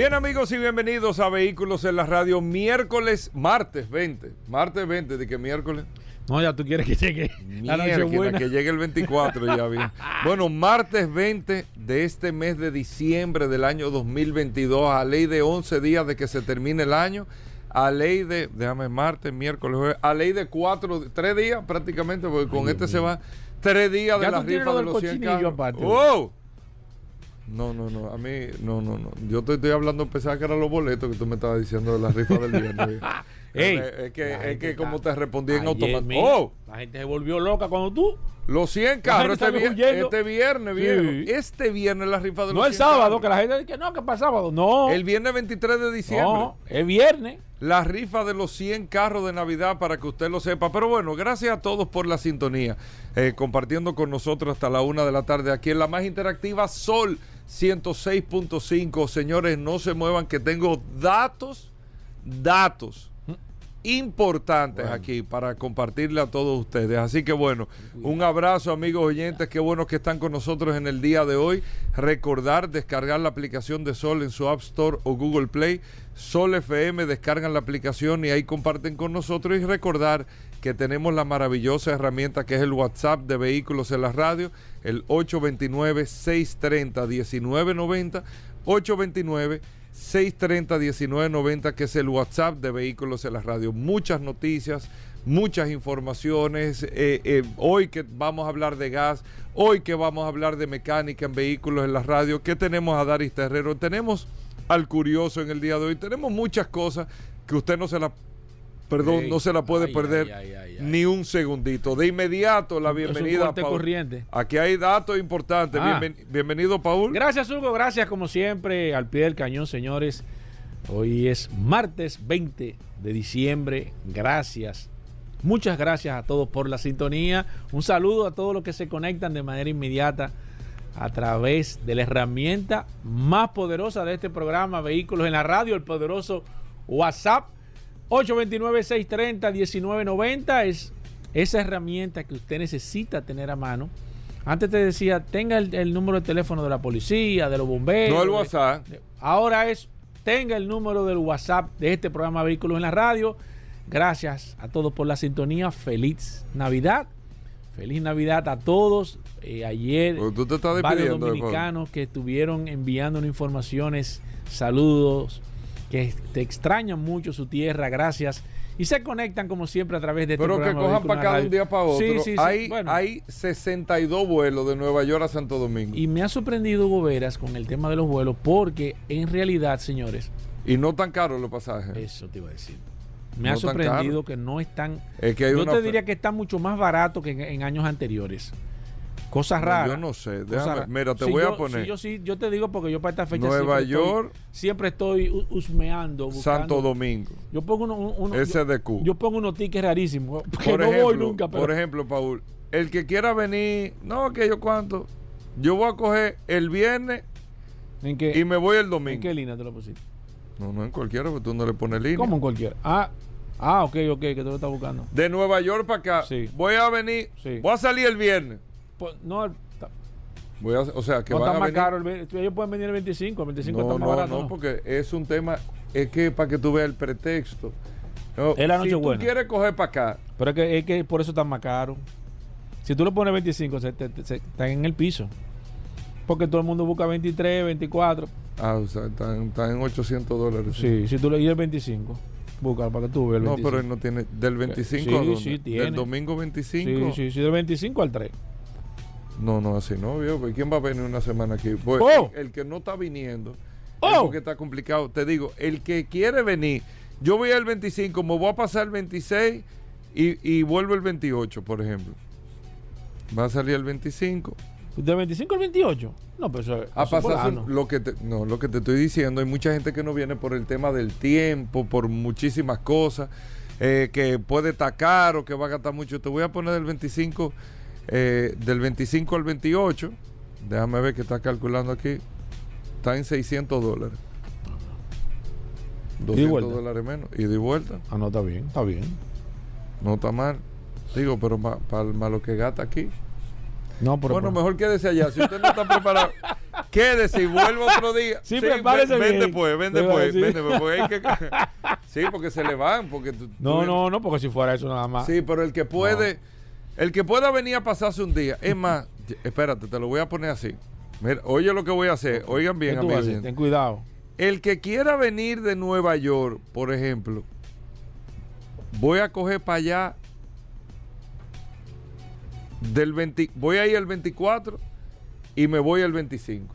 Bien amigos y bienvenidos a Vehículos en la Radio miércoles, martes 20. Martes 20, de que miércoles. No, ya tú quieres que llegue la noche buena. que llegue el 24 ya bien. Bueno, martes 20 de este mes de diciembre del año 2022, a ley de 11 días de que se termine el año, a ley de, déjame, martes, miércoles, jueves, a ley de 4, 3 días prácticamente, porque con este se va 3 días de la rifa de los 100 carros. ¡Wow! No, no, no. A mí, no, no, no. Yo te estoy hablando, pensaba que eran los boletos que tú me estabas diciendo de la rifa del viernes. es que, es que como te respondí en automático. ¡Oh! La gente se volvió loca cuando tú. Los 100 carros este, viernes, este viernes, viejo. Este viernes la rifa de los No el sábado, que la gente dice que no, que para sábado. No. El viernes 23 de diciembre. No, el viernes. La rifa de los 100 carros de Navidad para que usted lo sepa. Pero bueno, gracias a todos por la sintonía. Eh, compartiendo con nosotros hasta la una de la tarde aquí en la más interactiva Sol 106.5. Señores, no se muevan que tengo datos, datos importantes aquí para compartirle a todos ustedes. Así que bueno, un abrazo amigos oyentes, qué bueno que están con nosotros en el día de hoy. Recordar descargar la aplicación de Sol en su App Store o Google Play. Sol FM, descargan la aplicación y ahí comparten con nosotros y recordar que tenemos la maravillosa herramienta que es el WhatsApp de vehículos en la radio, el 829-630-1990, 829-630-1990, que es el WhatsApp de vehículos en la radio. Muchas noticias, muchas informaciones. Eh, eh, hoy que vamos a hablar de gas, hoy que vamos a hablar de mecánica en vehículos en la radio, ¿qué tenemos a Daris Terrero? Tenemos al curioso en el día de hoy, tenemos muchas cosas que usted no se las perdón, no se la puede perder ni un segundito. De inmediato, la bienvenida a Paul. Corriente. Aquí hay datos importantes. Ah. bienvenido, Paul. Gracias, Hugo. Gracias, como siempre, al pie del cañón, señores. Hoy es martes 20 de diciembre. Gracias. Muchas gracias a todos por la sintonía. Un saludo a todos los que se conectan de manera inmediata a través de la herramienta más poderosa de este programa, Vehículos en la Radio, el poderoso WhatsApp 829-630-1990 es esa herramienta que usted necesita tener a mano. Antes te decía, tenga el, número de teléfono de la policía, de los bomberos. No el WhatsApp. ahora es, tenga el número del WhatsApp de este programa Vehículos en la Radio. Gracias a todos por la sintonía. Feliz Navidad. Feliz Navidad a todos. Eh, ayer, varios dominicanos que estuvieron enviando informaciones, saludos, que te extrañan mucho su tierra, gracias. Y se conectan como siempre a través de este Pero que cojan para cada un día para otro. Sí, sí, hay, hay 62 vuelos de Nueva York a Santo Domingo. Y me ha sorprendido Goberas con el tema de los vuelos porque en realidad, señores... Y no tan caros los pasajes. Eso te iba a decir. Me ha sorprendido que no están... Es que yo te diría que está mucho más barato que en años anteriores. Cosas raras. yo no sé. Déjame, mira, te voy a poner. yo sí, yo te digo porque yo para esta fecha Nueva York. siempre estoy husmeando. Santo Domingo. Yo pongo uno, uno SDQ. Yo, pongo unos tickets rarísimos. Que no voy nunca. Por ejemplo, Paul, el que quiera venir, no, que yo cuánto. Yo voy a coger el viernes ¿En qué, y me voy el domingo. ¿En qué línea te lo pusiste? No, no en cualquiera, porque tú no le pones línea. ¿Cómo en cualquiera? Ah, ah ok, ok, que tú lo estás buscando. De Nueva York para acá. Sí. Voy a venir. Sí. Voy a salir el viernes. No, Voy a, o sea, que no está más caro. ellos pueden venir el 25. El 25 está más barato. No, porque es un tema. Es que para que tú veas el pretexto. es la noche si tú quieres coger para acá. Pero es que, es que por eso está más caro. Si tú le pones 25, se, te, están en el piso. Porque todo el mundo busca 23, 24. Ah, o sea, están, en 800 dólares. Sí, si tú le el 25. Busca para que tú veas el 25. No, pero él no tiene. Del 25 sí, sí, tiene. Del domingo 25. Sí, sí, sí, del 25 al 3. No, no, así no, vio. ¿Quién va a venir una semana aquí? Pues, oh. el, que no está viniendo, oh. porque está complicado. Te digo, el que quiere venir, yo voy al 25, me voy a pasar el 26 y, y vuelvo el 28, por ejemplo. Va a salir el 25. ¿De 25 al 28? No, pero eso, a pasar lo que te, no, lo que te estoy diciendo, hay mucha gente que no viene por el tema del tiempo, por muchísimas cosas. eh, que puede estar caro, que va a gastar mucho. Te voy a poner del 25, eh, del 25 al 28. Déjame ver que está calculando aquí. Está en 600 dólares. 200 vuelta? dólares menos. Y de vuelta. Ah, no, está bien, está bien. No está mal. Digo, pero para lo que gasta aquí. No, pero bueno, por- mejor quédese allá. Si usted no está preparado, quédese y vuelva otro día. Sí, prepárese ven, ven bien. después, ven Sí, después, sí. ven después, que- sí, porque se le van. Porque tú- No, tú- no, no, porque si fuera eso nada más. Sí, pero el que puede, el que pueda venir a pasarse un día. Es más, espérate, te lo voy a poner así. Mira, oye lo que voy a hacer. Oigan ¿Qué bien, amigos. Ten cuidado. El que quiera venir de Nueva York, por ejemplo, voy a coger para allá del 20, voy a ir el 24 y me voy el 25.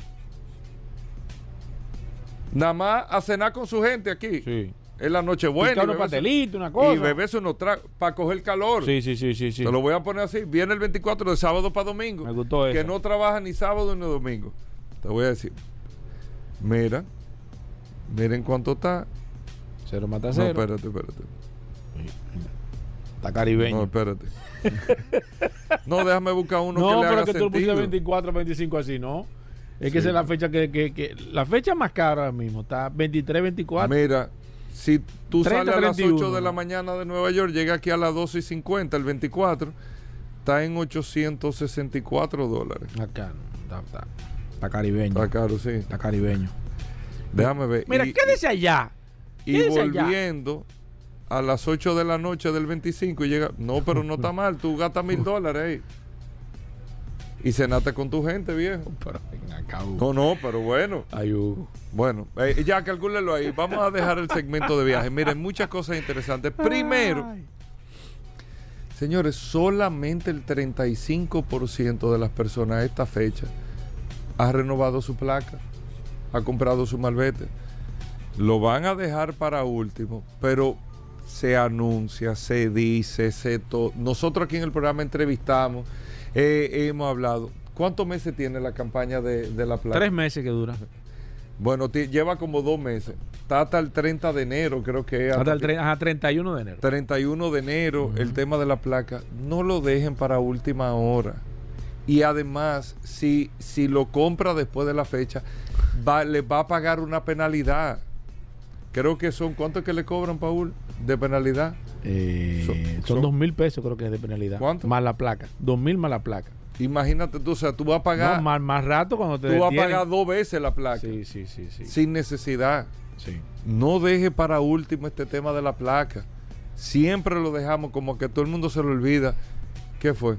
Nada más a cenar con su gente aquí. Sí. Es la noche buena. Unos pastelitos, una cosa. Y beberse unos tragos para coger calor. Sí, sí, sí, sí, sí. Te lo voy a poner así. Viene el 24 de sábado para domingo. Me gustó Que esa. no trabaja ni sábado ni domingo. Te voy a decir. Mira. Miren cuánto está. Cero mata No, cero. espérate, espérate. Está caribeño. No, espérate. no, déjame buscar uno No, que le pero haga que tú lo pusiste sentido. 24, 25 así, ¿no? Es Sí. que esa es la fecha que, que, que- La fecha más cara ahora mismo está 23, 24. Mira, si tú 30, sales a las 31. 8 de la mañana de Nueva York, llega aquí a las 12 y 50, el 24, está en 864 dólares. Acá, está, está, está caribeño. Está caro, sí. Está caribeño. Déjame ver. Mira, Y- quédese allá. Y Quédese allá. volviendo a las 8 de la noche del 25 y llega. No, pero no está mal. Tú gastas mil dólares ahí. Y cenaste con tu gente, viejo. Pero ven acá. No, no, pero bueno. Ay, Hugo. Bueno, eh, ya calcúlelo ahí. Vamos a dejar el segmento de viaje. Miren, muchas cosas interesantes. Primero, señores, solamente el 35% de las personas a esta fecha ha renovado su placa, ha comprado su malvete. Lo van a dejar para último, pero se anuncia, se dice, se to- Nosotros aquí en el programa entrevistamos, eh, hemos hablado. ¿Cuántos meses tiene la campaña de, de la placa? Tres meses que dura. Bueno, lleva como dos meses. Está hasta el 30 de enero, creo que es. Hasta el ajá, 31 de enero. 31 de enero, el tema de la placa. No lo dejen para última hora. Y además, si, si lo compra después de la fecha, va, le va a pagar una penalidad. Creo que son, ¿cuánto que le cobran, Paul, de penalidad? Eh, Son- son son- dos mil pesos creo que es de penalidad. ¿Cuánto? Más la placa. Dos mil más la placa. Imagínate tú, o sea, tú vas a pagar, No, más, más rato cuando te tú vas a pagar dos veces la placa, Sí, sí, sí, sí. sin necesidad. sí. No deje para último este tema de la placa. Siempre lo dejamos como que todo el mundo se lo olvida. ¿Qué fue?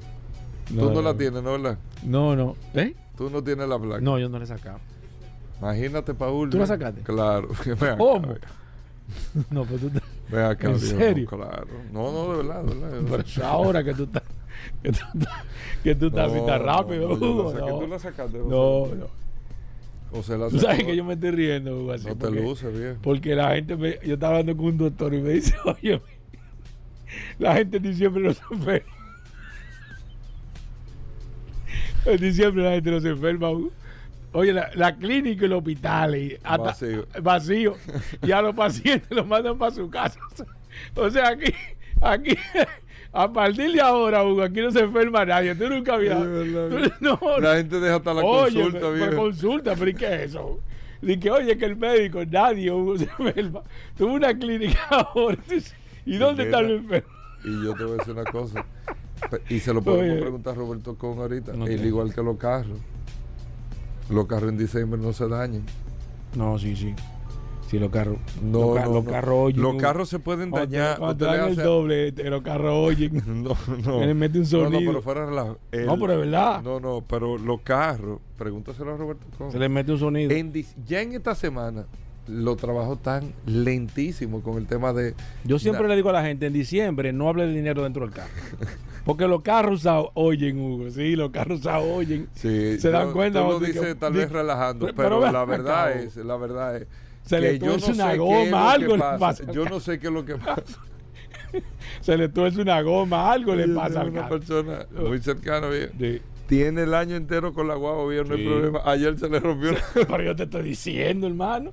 No, Tú no no, la tienes, ¿no? ¿verdad? No, no. ¿Eh? Tú no tienes la placa. No, yo no le he sacado. Imagínate, Paul. ¿Tú la sacaste? Claro. ¿Cómo? No, pues tú, Ven acá, ¿En serio? Claro. No, no, de verdad, de verdad. de ahora que tú estás. Que tú, estás- que tú estás así tan No, rápido, no, Hugo, no. Tú la sacaste, José. No, no. José la Tú sabes que yo me estoy riendo, Hugo, así. No te porque- luces, viejo. Porque la gente, me- yo estaba hablando con un doctor y me dice, oye, la gente en diciembre no se enferma. En diciembre la gente no se enferma. Hugo. Oye, la, la clínica y el hospital y hasta- Vacío. vacío. Y a los pacientes los mandan para su casa. O sea, aquí, aquí, a partir de ahora, Hugo, aquí no se enferma nadie. Tú nunca habías. No, La gente deja hasta la Oye, consulta, pero- pero viejo. consulta, pero ¿y qué es eso? Dice que, oye, que el médico, nadie Hugo, se enferma. Tuvo una clínica ahora. ¿Y dónde está el enfermo? Y yo te voy a decir una cosa. Y se lo podemos Oye. preguntar a Roberto Con ahorita. El igual que los carros. Los carros en diciembre no se dañan. No, sí, sí. Sí, los carros. No, los, ca- no, los no. carros oyen. Los carros se pueden dañar. Cuando te dan el doble, los carros oyen. No, no. Mete un No, no, sonido. pero fuera de relajo. El- No, pero es verdad. No, no, pero los carros, pregúntaselo a Roberto. Se le mete un sonido. En ya en esta semana, los trabajos están lentísimos con el tema de. Yo siempre Na- le digo a la gente, en diciembre no hable de dinero dentro del carro. Porque los carros oyen, Hugo. Sí, los carros oyen. Sí, Se dan yo- cuenta, Tú lo que- dices tal vez relajando, pero- pero, la verdad es, la verdad es. Se le que yo no tuerce sé una goma, lo algo le pasa. Yo no sé qué es lo que pasa. Se le tuerce una goma, algo le pasa al una persona muy cercana, bien. Sí. Tiene el año entero con la guagua, bien, no hay problema. Ayer se le rompió Pero yo te estoy diciendo, hermano.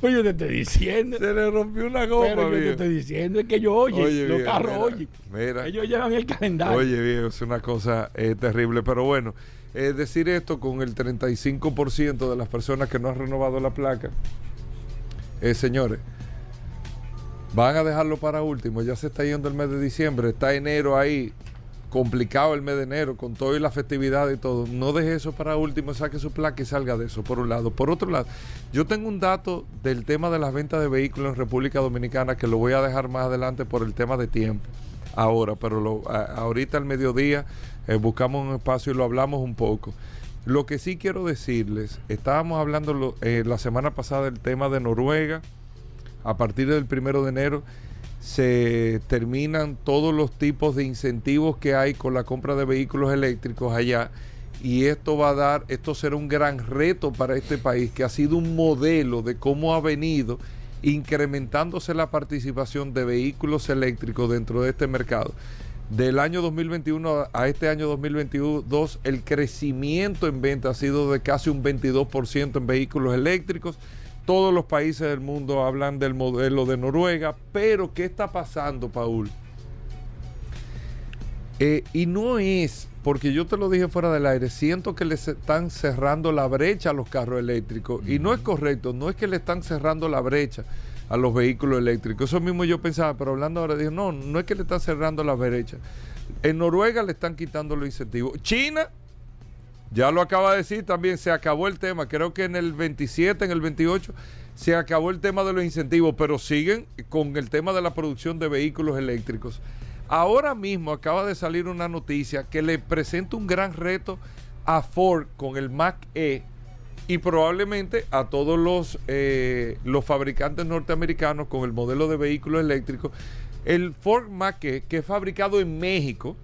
Pues yo te estoy diciendo. Se le rompió una goma, Pero yo te estoy diciendo, es que yo oye, Oye, los carros mira, oye. mira. Ellos llevan el calendario. Oye, viejo, es una cosa eh, terrible. Pero bueno, eh, decir esto con el 35% de las personas que no han renovado la placa, eh, señores, van a dejarlo para último. Ya se está yendo el mes de diciembre, está enero ahí. Complicado el mes de enero con todo y la festividad y todo. No deje eso para último, saque su placa y salga de eso, por un lado. Por otro lado, yo tengo un dato del tema de las ventas de vehículos en República Dominicana que lo voy a dejar más adelante por el tema de tiempo ahora, pero lo- ahorita al mediodía eh, buscamos un espacio y lo hablamos un poco. Lo que sí quiero decirles, estábamos hablando eh, la semana pasada del tema de Noruega, a partir del primero de enero se terminan todos los tipos de incentivos que hay con la compra de vehículos eléctricos allá y esto va a dar, esto será un gran reto para este país que ha sido un modelo de cómo ha venido incrementándose la participación de vehículos eléctricos dentro de este mercado. Del año 2021 a este año 2022, el crecimiento en venta ha sido de casi un 22% en vehículos eléctricos. Todos los países del mundo hablan del modelo de Noruega, pero ¿qué está pasando, Paul? Eh, y no es, porque yo te lo dije fuera del aire, siento que les están cerrando la brecha a los carros eléctricos. Y no es correcto, no es que le están cerrando la brecha a los vehículos eléctricos. Eso mismo yo pensaba, pero hablando ahora, digo, no, no es que le están cerrando la brecha. En Noruega le están quitando los incentivos. China, ya lo acaba de decir también, se acabó el tema. Creo que en el 27, en el 28, se acabó el tema de los incentivos, pero siguen con el tema de la producción de vehículos eléctricos. Ahora mismo acaba de salir una noticia que le presenta un gran reto a Ford con el Mac E y probablemente a todos los, eh, los fabricantes norteamericanos con el modelo de vehículos eléctricos. El Ford Mac E, que es fabricado en México,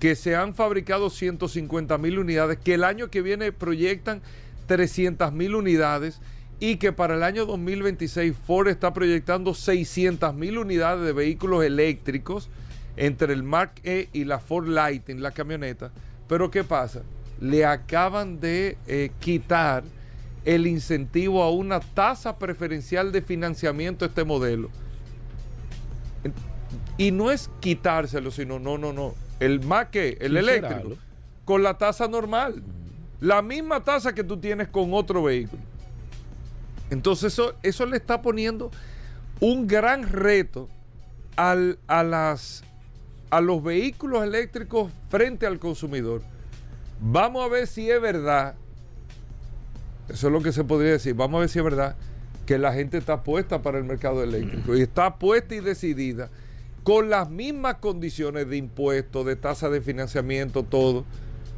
que se han fabricado 150 mil unidades, que el año que viene proyectan 300 mil unidades y que para el año 2026 Ford está proyectando 600 mil unidades de vehículos eléctricos entre el Mark E y la Ford Lightning, la camioneta. Pero ¿qué pasa? Le acaban de eh, quitar el incentivo a una tasa preferencial de financiamiento a este modelo. Y no es quitárselo, sino no, no, no. El Mac E, el eléctrico, con la tasa normal. La misma tasa que tú tienes con otro vehículo. Entonces eso, eso le está poniendo un gran reto al- a, las, a los vehículos eléctricos frente al consumidor. Vamos a ver si es verdad, eso es lo que se podría decir, vamos a ver si es verdad que la gente está puesta para el mercado eléctrico y está puesta y decidida con las mismas condiciones de impuestos, de tasa de financiamiento, todo,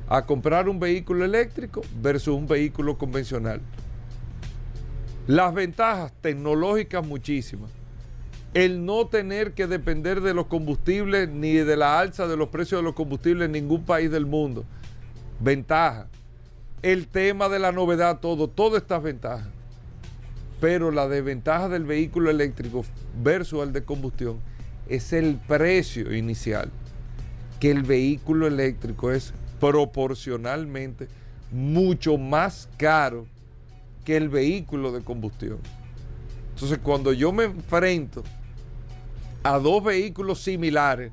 a comprar un vehículo eléctrico versus un vehículo convencional. Las ventajas tecnológicas muchísimas. El no tener que depender de los combustibles ni de la alza de los precios de los combustibles en ningún país del mundo. Ventaja. El tema de la novedad, todo, todo estas ventajas. Pero la desventaja del vehículo eléctrico versus el de combustión es el precio inicial. Que el vehículo eléctrico es proporcionalmente mucho más caro que el vehículo de combustión. Entonces, cuando yo me enfrento a dos vehículos similares,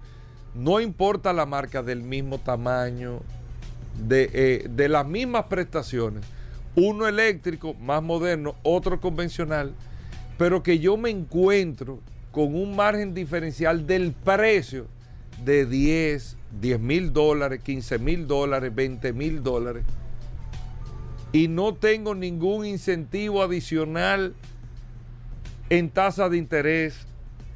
no importa la marca del mismo tamaño, de, eh, de las mismas prestaciones, uno eléctrico más moderno, otro convencional, pero que yo me encuentro con un margen diferencial del precio de 10, 10 mil dólares, 15 mil dólares, 20 mil dólares, y no tengo ningún incentivo adicional en tasa de interés,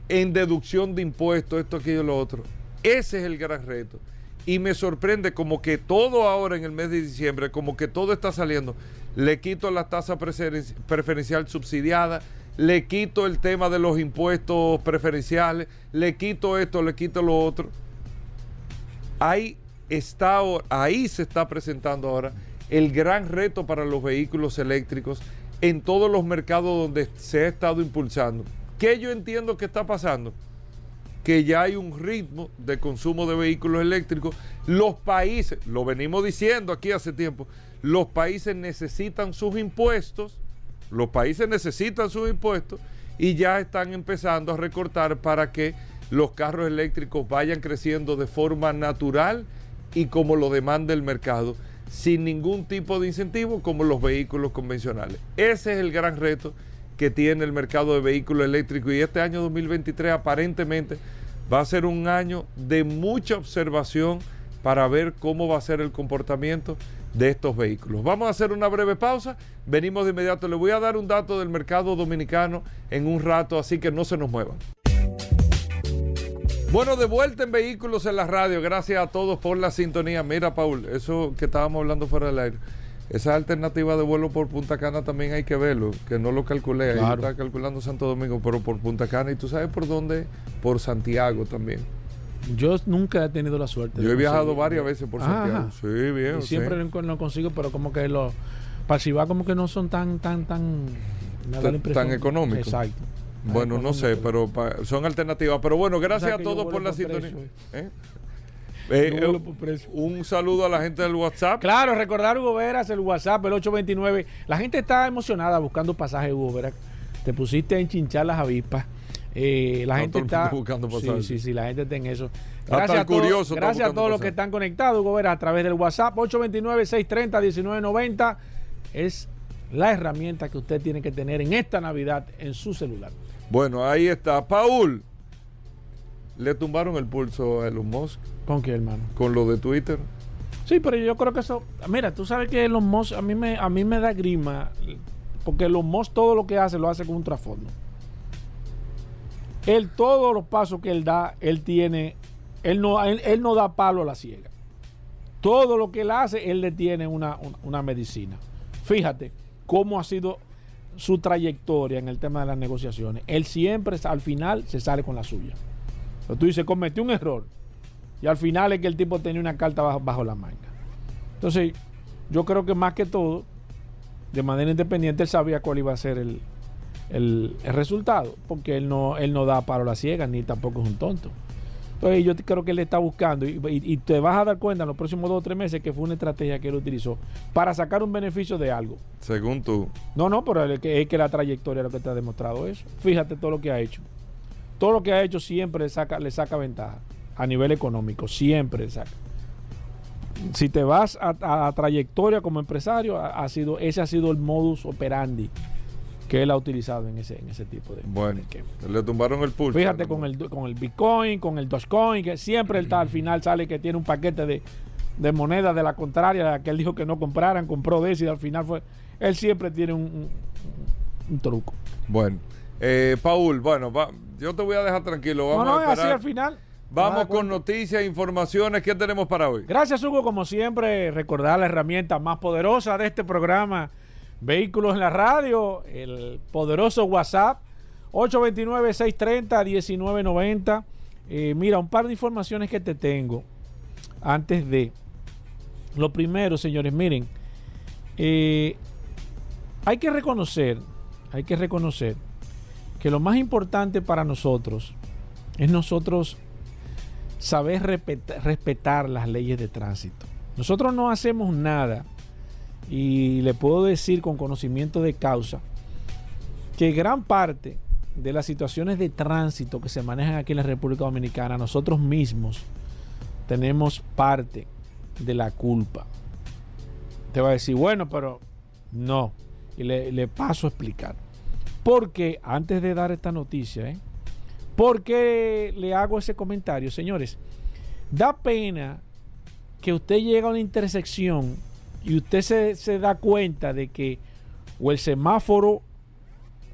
en deducción de impuestos, esto, aquello, lo otro. Ese es el gran reto. Y me sorprende como que todo ahora en el mes de diciembre, como que todo está saliendo. Le quito la tasa preferen- preferencial subsidiada, le quito el tema de los impuestos preferenciales, le quito esto, le quito lo otro. Ahí está, ahí se está presentando ahora el gran reto para los vehículos eléctricos en todos los mercados donde se ha estado impulsando. ¿Qué yo entiendo que está pasando? Que ya hay un ritmo de consumo de vehículos eléctricos. Los países, lo venimos diciendo aquí hace tiempo, los países necesitan sus impuestos Los países necesitan sus impuestos y ya están empezando a recortar para que los carros eléctricos vayan creciendo de forma natural y como lo demanda el mercado, sin ningún tipo de incentivo como los vehículos convencionales. Ese es el gran reto que tiene el mercado de vehículos eléctricos y este año 2023 aparentemente va a ser un año de mucha observación para ver cómo va a ser el comportamiento de estos vehículos. Vamos a hacer una breve pausa, venimos de inmediato, le voy a dar un dato del mercado dominicano en un rato, así que no se nos muevan. Bueno, de vuelta en Vehículos en la Radio, gracias a todos por la sintonía. Mira, Paul, eso que estábamos hablando fuera del aire, esa alternativa de vuelo por Punta Cana también hay que verlo, que no lo calculé, ahí está calculando Santo Domingo, pero por Punta Cana, y tú sabes por dónde, por Santiago también. Yo nunca he tenido la suerte. Yo he viajado varias veces por Santiago. Sí, bien. Y siempre lo, consigo, pero como que los va como que no son tan, tan, tan. tan económicos. Exacto. Bueno, no sé, pero son alternativas. Pero bueno, gracias a todos por la sintonía. ¿Eh? Eh, eh, un saludo a la gente del WhatsApp. Claro, recordar Hugo Veras, el WhatsApp, el 829. La gente está emocionada buscando pasajes, Hugo Veras. Te pusiste a enchinchar las avispas. La gente está buscando pasajes. Sí, sí, sí, la gente está en eso. Gracias a todos, gracias a todos los que están conectados, Hugo Veras, a través del WhatsApp 829-630-1990. Es la herramienta que usted tiene que tener en esta Navidad en su celular. Bueno, ahí está. Paul, le tumbaron el pulso a Elon Musk. ¿Con qué, hermano? Con lo de Twitter. Sí, pero yo creo que eso. Mira, tú sabes que Elon Musk a mí me, a mí me da grima. Porque Elon Musk todo lo que hace lo hace con un trasfondo. Él, todos los pasos que él da, él tiene. Él no, él, no da palo a la ciega. Todo lo que él hace, él le tiene una, una medicina. Fíjate cómo ha sido su trayectoria en el tema de las negociaciones, él siempre al final se sale con la suya. Pero tú dices, cometió un error. Y al final es que el tipo tenía una carta bajo, la manga. Entonces, yo creo que más que todo, de manera independiente, él sabía cuál iba a ser el, el, resultado. Porque él no, él no da paro a la ciega, ni tampoco es un tonto. Entonces yo creo que él está buscando y, te vas a dar cuenta en los próximos dos o tres meses que fue una estrategia que él utilizó para sacar un beneficio de algo. Según tú. No, no, pero es que, es que la trayectoria es lo que te ha demostrado eso. Fíjate todo lo que ha hecho. Todo lo que ha hecho siempre le saca, le saca ventaja a nivel económico, siempre le saca. Si te vas a, trayectoria como empresario, ha, sido, ese ha sido el modus operandi que él ha utilizado en ese, en ese tipo de... Bueno, le tumbaron el pulso. Fíjate con el, con el Bitcoin, con el Dogecoin, que siempre él está, al final sale que tiene un paquete de, de monedas de la contraria, que él dijo que no compraran, compró de ese y al final fue... Él siempre tiene un, un, truco. Bueno, eh, Paul, bueno, yo te voy a dejar tranquilo. Vamos no, no, a así al final. Vamos con noticias, informaciones. ¿Qué tenemos para hoy? Gracias, Hugo. Como siempre, recordar la herramienta más poderosa de este programa Vehículos en la radio, el poderoso WhatsApp 829-630-1990. Eh, mira, un par de informaciones que te tengo antes de... Lo primero, señores, miren, eh, hay que reconocer, hay que reconocer que lo más importante para nosotros es nosotros saber respetar las leyes de tránsito. Nosotros no hacemos nada y le puedo decir con conocimiento de causa que gran parte de las situaciones de tránsito que se manejan aquí en la República Dominicana, nosotros mismos tenemos parte de la culpa. Te va a decir, bueno, pero no. Y le, paso a explicar. Porque, antes de dar esta noticia, ¿eh? ¿por qué le hago ese comentario? Señores, da pena que usted llegue a una intersección y usted se, da cuenta de que o el semáforo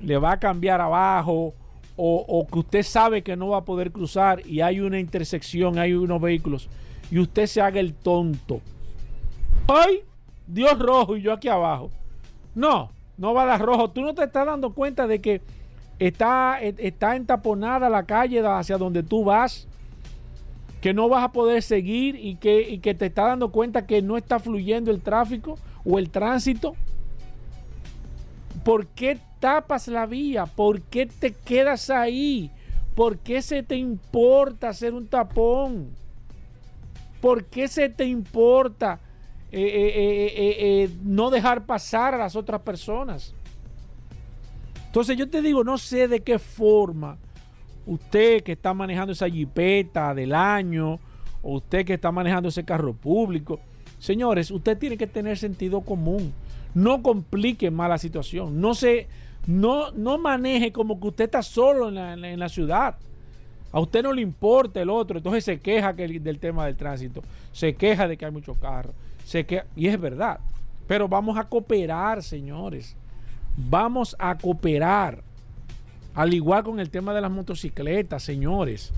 le va a cambiar abajo o, que usted sabe que no va a poder cruzar y hay una intersección, hay unos vehículos y usted se haga el tonto. ¡Ay! Dios rojo y yo aquí abajo. No, no va a dar rojo. Tú no te estás dando cuenta de que está, está entaponada la calle hacia donde tú vas que no vas a poder seguir y que, que te está dando cuenta que no está fluyendo el tráfico o el tránsito? ¿Por qué tapas la vía? ¿Por qué te quedas ahí? ¿Por qué se te importa hacer un tapón? ¿Por qué se te importa eh, eh, eh, no dejar pasar a las otras personas? Entonces yo te digo, no sé de qué forma usted que está manejando esa jipeta del año, o usted que está manejando ese carro público, señores, usted tiene que tener sentido común. No complique más la situación. No se, no, no maneje como que usted está solo en la, en la ciudad. A usted no le importa el otro, entonces se queja que del tema del tránsito, se queja de que hay muchos carros, se queja, y es verdad. Pero vamos a cooperar, señores. Vamos a cooperar. Al igual con el tema de las motocicletas, señores.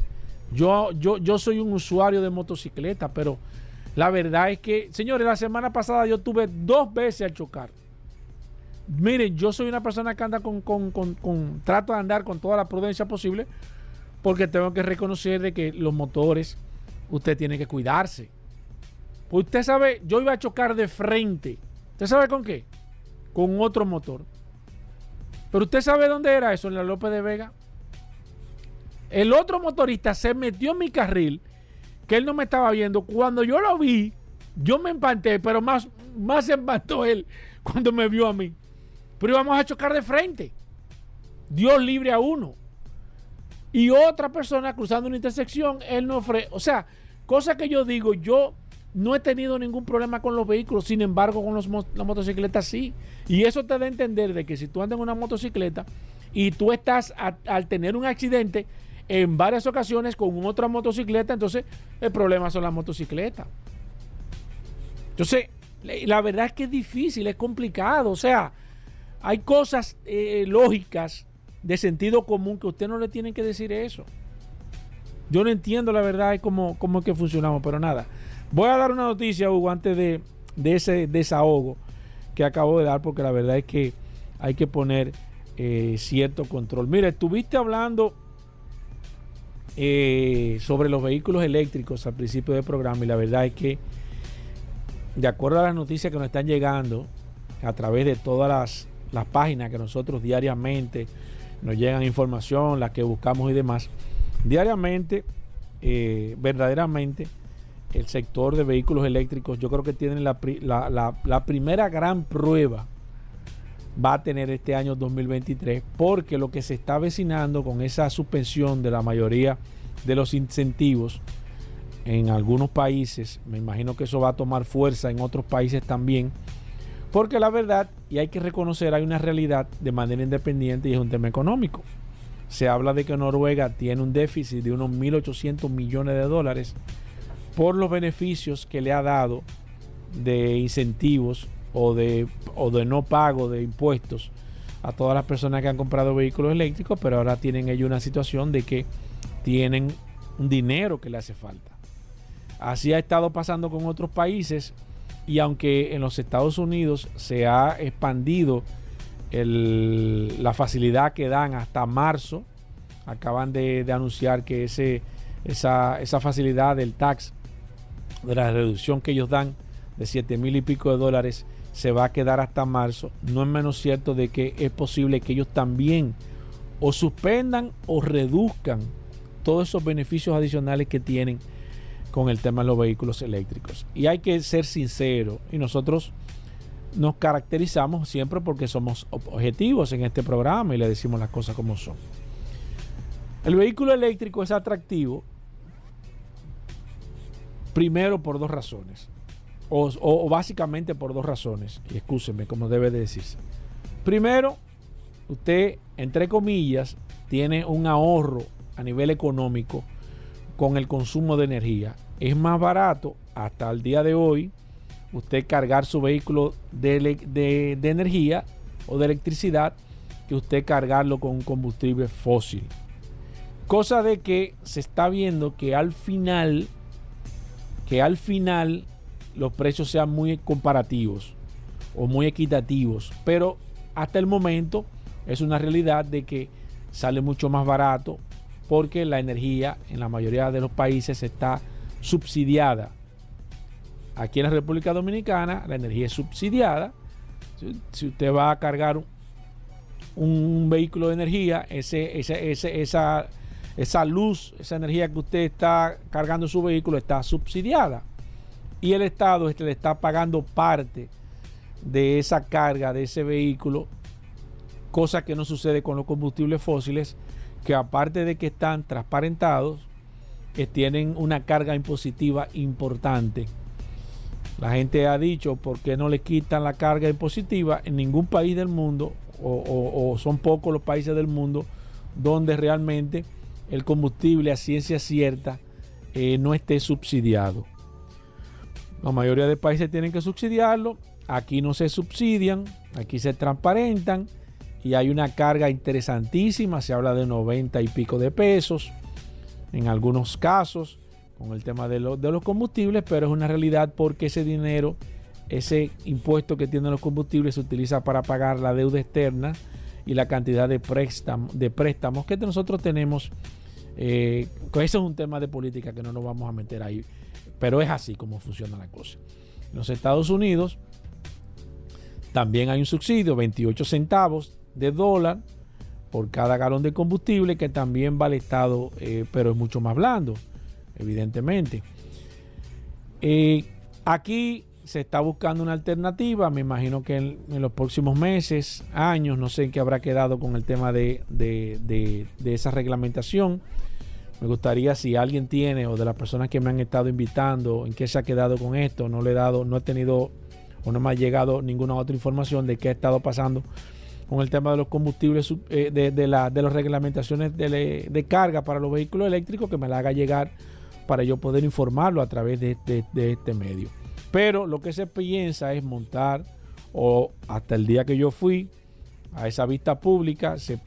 Yo, yo, yo soy un usuario de motocicleta, pero la verdad es que, señores, la semana pasada yo tuve dos veces al chocar. Miren, yo soy una persona que anda con, con, con, con, trato de andar con toda la prudencia posible, porque tengo que reconocer de que los motores, usted tiene que cuidarse. Pues usted sabe, yo iba a chocar de frente. ¿Usted sabe con qué? Con otro motor. Pero usted sabe dónde era eso, en la López de Vega. El otro motorista se metió en mi carril, que él no me estaba viendo. Cuando yo lo vi, yo me empanté, pero más, más se empantó él cuando me vio a mí. Pero íbamos a chocar de frente. Dios libre a uno. Y otra persona cruzando una intersección, él no ofrece. O sea, cosa que yo digo, yo no he tenido ningún problema con los vehículos, sin embargo, con los, las motocicletas sí. Y eso te da a entender de que si tú andas en una motocicleta y tú estás al tener un accidente en varias ocasiones con otra motocicleta, entonces el problema son las motocicletas. Entonces, la verdad es que es difícil, es complicado. O sea, hay cosas eh, lógicas de sentido común que usted no le tienen que decir eso. Yo no entiendo la verdad cómo, cómo es que funcionamos, pero nada. Voy a dar una noticia, Hugo, antes de, ese desahogo que acabo de dar, porque la verdad es que hay que poner eh, cierto control. Mira, estuviste hablando eh, sobre los vehículos eléctricos al principio del programa y la verdad es que, de acuerdo a las noticias que nos están llegando a través de todas las, las páginas que nosotros diariamente nos llegan información, las que buscamos y demás, diariamente, eh, verdaderamente, el sector de vehículos eléctricos, yo creo que tienen la, primera gran prueba va a tener este año 2023 porque lo que se está avecinando con esa suspensión de la mayoría de los incentivos en algunos países, me imagino que eso va a tomar fuerza en otros países también, porque la verdad, y hay que reconocer, hay una realidad de manera independiente y es un tema económico. Se habla de que Noruega tiene un déficit de unos 1.800 millones de dólares por los beneficios que le ha dado de incentivos o de, o de no pago de impuestos a todas las personas que han comprado vehículos eléctricos, pero ahora tienen ellos una situación de que tienen un dinero que le hace falta. Así ha estado pasando con otros países y aunque en los Estados Unidos se ha expandido la facilidad que dan hasta marzo, acaban de, anunciar que ese, esa, esa facilidad del tax de la reducción que ellos dan de 7 mil y pico de dólares se va a quedar hasta marzo, no es menos cierto de que es posible que ellos también o suspendan o reduzcan todos esos beneficios adicionales que tienen con el tema de los vehículos eléctricos. Y hay que ser sincero, y nosotros nos caracterizamos siempre porque somos objetivos en este programa y le decimos las cosas como son. El vehículo eléctrico es atractivo Primero por dos razones. O, básicamente por dos razones. Y escúcheme, como debe de decirse. Primero, usted, entre comillas, tiene un ahorro a nivel económico con el consumo de energía. Es más barato hasta el día de hoy usted cargar su vehículo de, de energía o de electricidad que usted cargarlo con un combustible fósil. Cosa de que se está viendo que al final que al final los precios sean muy comparativos o muy equitativos, pero hasta el momento es una realidad de que sale mucho más barato porque la energía en la mayoría de los países está subsidiada. Aquí en la República Dominicana la energía es subsidiada. Si usted va a cargar un vehículo de energía, ese, esa, esa luz, esa energía que usted está cargando su vehículo está subsidiada y el Estado este, le está pagando parte de esa carga de ese vehículo cosa que no sucede con los combustibles fósiles, que aparte de que están transparentados, que tienen una carga impositiva importante. La gente ha dicho, ¿por qué no le quitan la carga impositiva? En ningún país del mundo, o, son pocos los países del mundo, donde realmente el combustible a ciencia cierta eh, no esté subsidiado. La mayoría de países tienen que subsidiarlo, aquí no se subsidian, aquí se transparentan y hay una carga interesantísima, se habla de 90 y pico de pesos en algunos casos con el tema de, los combustibles, pero es una realidad porque ese dinero, ese impuesto que tienen los combustibles se utiliza para pagar la deuda externa y la cantidad de, de préstamos que nosotros tenemos. Eh, eso es un tema de política que no nos vamos a meter ahí, pero es así como funciona la cosa. En los Estados Unidos también hay un subsidio, 28 centavos de dólar por cada galón de combustible que también va al Estado, eh, pero es mucho más blando, evidentemente. Eh, aquí se está buscando una alternativa, me imagino que en, los próximos meses, años, no sé en qué habrá quedado con el tema de, de, esa reglamentación. Me gustaría si alguien tiene o de las personas que me han estado invitando, en qué se ha quedado con esto, no le he dado, no he tenido o no me ha llegado ninguna otra información de qué ha estado pasando con el tema de los combustibles, eh, de, la, de las reglamentaciones de, carga para los vehículos eléctricos, que me la haga llegar para yo poder informarlo a través de, este medio. Pero lo que se piensa es montar, o hasta el día que yo fui a esa vista pública, se,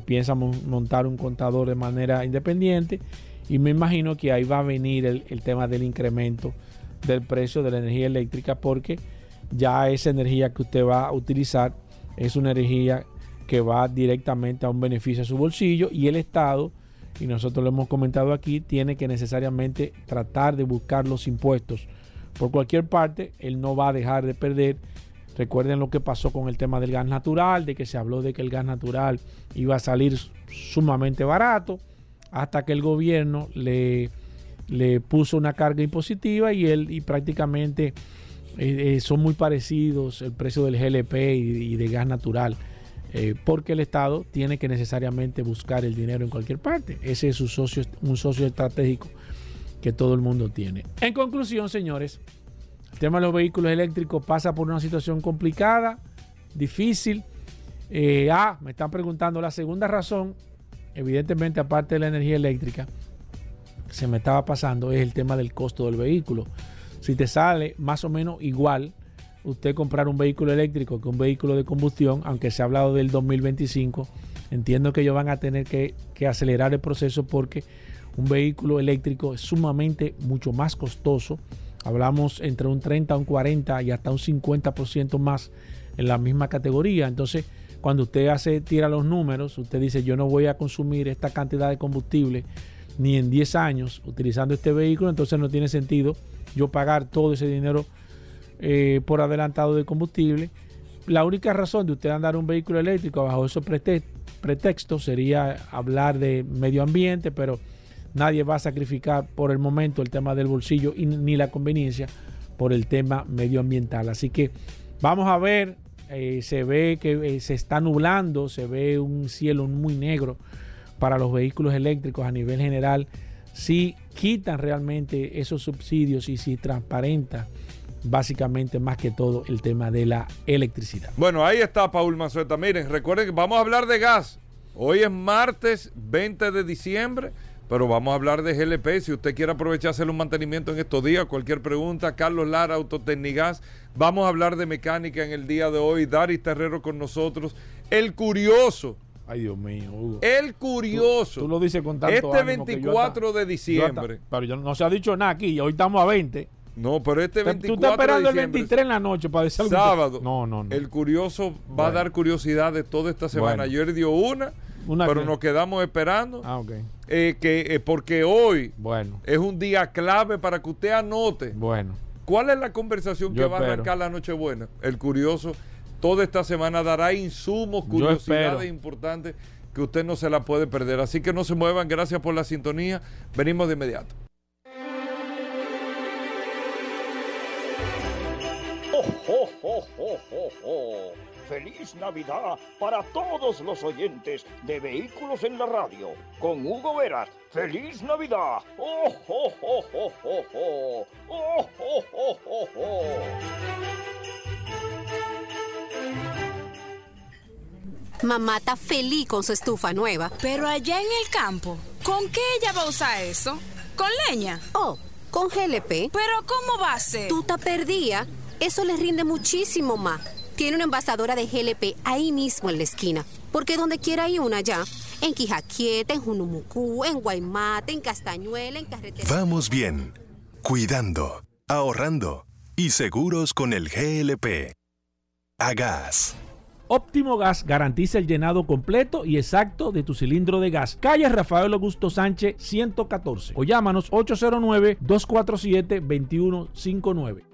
piensa montar un contador de manera independiente y me imagino que ahí va a venir el, el tema del incremento del precio de la energía eléctrica porque ya esa energía que usted va a utilizar es una energía que va directamente a un beneficio a su bolsillo y el Estado, y nosotros lo hemos comentado aquí, tiene que necesariamente tratar de buscar los impuestos por cualquier parte, él no va a dejar de perder. Recuerden lo que pasó con el tema del gas natural, de que se habló de que el gas natural iba a salir sumamente barato, hasta que el gobierno le, le puso una carga impositiva y él y prácticamente eh, eh, son muy parecidos el precio del GLP y, de gas natural, eh, porque el Estado tiene que necesariamente buscar el dinero en cualquier parte. Ese es un socio, un socio estratégico que todo el mundo tiene. En conclusión, señores, el tema de los vehículos eléctricos pasa por una situación complicada, difícil. ah, me están preguntando la segunda razón, evidentemente aparte de la energía eléctrica, se me estaba pasando, es el tema del costo del vehículo si te sale más o menos igual usted comprar un vehículo eléctrico que un vehículo de combustión, aunque se ha hablado del 2025, entiendo que ellos van a tener que, acelerar el proceso porque un vehículo eléctrico es sumamente mucho más costoso. Hablamos entre un 30, un 40 y hasta un 50% más en la misma categoría. Entonces, cuando usted hace, tira los números, usted dice, yo no voy a consumir esta cantidad de combustible ni en 10 años utilizando este vehículo, entonces no tiene sentido yo pagar todo ese dinero eh, por adelantado de combustible. La única razón de usted andar un vehículo eléctrico bajo esos pretextos sería hablar de medio ambiente, pero nadie va a sacrificar por el momento el tema del bolsillo y ni la conveniencia por el tema medioambiental. Así que vamos a ver, eh, se ve que eh, se está nublando, se ve un cielo muy negro para los vehículos eléctricos a nivel general si quitan realmente esos subsidios y si transparenta básicamente más que todo el tema de la electricidad. Bueno, ahí está Paul Mazueta. Miren, recuerden que vamos a hablar de gas. Hoy es martes 20 de diciembre, pero vamos a hablar de GLP. Si usted quiere aprovechar hacer un mantenimiento en estos días, cualquier pregunta, Carlos Lara, Autotecnigas. Vamos a hablar de mecánica en el día de hoy. Daris Terrero con nosotros. El curioso Ay, Dios mío, Hugo. El curioso. Tú, lo dices con tanto Este 24 de diciembre. pero yo, no se ha dicho nada aquí. Hoy estamos a 20. No, pero este 24 Tú estás esperando el 23 en la noche para decir algo. Sábado. No, no, no. El curioso va a dar curiosidad de toda esta semana. Ayer dio una, pero nos quedamos esperando. Ah, ok. Eh, que, eh, porque hoy bueno. es un día clave para que usted anote. Bueno. ¿Cuál es la conversación que va a arrancar la Nochebuena? El curioso toda esta semana dará insumos, curiosidades importantes que usted no se la puede perder. Así que no se muevan, gracias por la sintonía. Venimos de inmediato. ¡Oh, ho, ho, ho! Feliz Navidad para todos los oyentes de Vehículos en la Radio. Con Hugo Veras, feliz Navidad. ¡Oh, ho, ho, ho, ho, ho! ¡Oh, ho, ho, ho, ho! Mamá está feliz con su estufa nueva. Pero allá en el campo, ¿con qué ella va a usar eso? ¿Con leña? Oh, con GLP. ¿Pero cómo va a ser? Tú te perdía. Eso le rinde muchísimo más. Tiene una envasadora de GLP ahí mismo en la esquina. Porque donde quiera hay una ya. En Quijaquieta, en Junumucú, en Guaymate, en Castañuela, en Carretera. Vamos bien. Cuidando, ahorrando y seguros con el GLP. A gas. Óptimo Gas garantiza el llenado completo y exacto de tu cilindro de gas. Calle Rafael Augusto Sánchez 114 o llámanos 809-247-2159.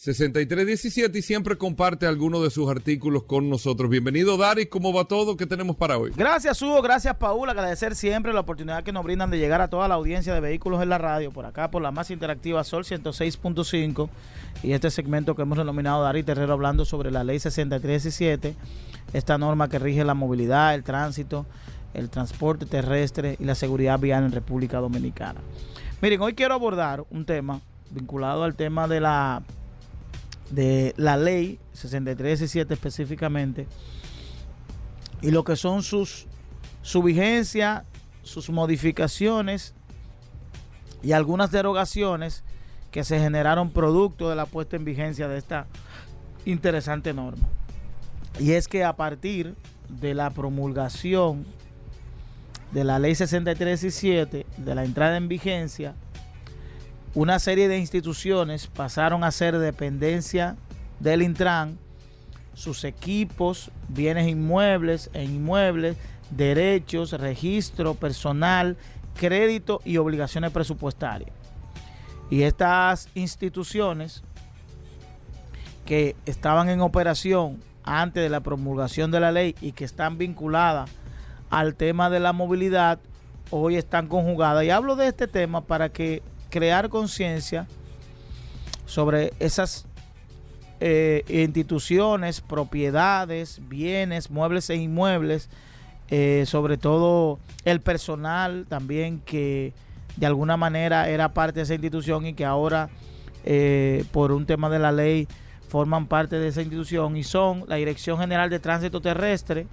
6317 y siempre comparte algunos de sus artículos con nosotros. Bienvenido, Daris. ¿Cómo va todo? ¿Qué tenemos para hoy? Gracias, Hugo. Gracias, Paul. Agradecer siempre la oportunidad que nos brindan de llegar a toda la audiencia de vehículos en la radio, por acá, por la más interactiva Sol 106.5 y este segmento que hemos denominado Daris Terrero hablando sobre la ley 6317, esta norma que rige la movilidad, el tránsito, el transporte terrestre y la seguridad vial en República Dominicana. Miren, hoy quiero abordar un tema vinculado al tema de la de la ley 6317 específicamente y lo que son sus su vigencia, sus modificaciones y algunas derogaciones que se generaron producto de la puesta en vigencia de esta interesante norma. Y es que a partir de la promulgación de la ley 6317, de la entrada en vigencia, una serie de instituciones pasaron a ser dependencia del Intran, sus equipos, bienes inmuebles e inmuebles, derechos, registro, personal, crédito y obligaciones presupuestarias. Y estas instituciones que estaban en operación antes de la promulgación de la ley y que están vinculadas al tema de la movilidad, hoy están conjugadas. Y hablo de este tema para que crear conciencia sobre esas eh, instituciones, propiedades, bienes, muebles e inmuebles, eh, sobre todo el personal también que de alguna manera era parte de esa institución y que ahora eh, por un tema de la ley forman parte de esa institución y son la Dirección General de Tránsito Terrestre,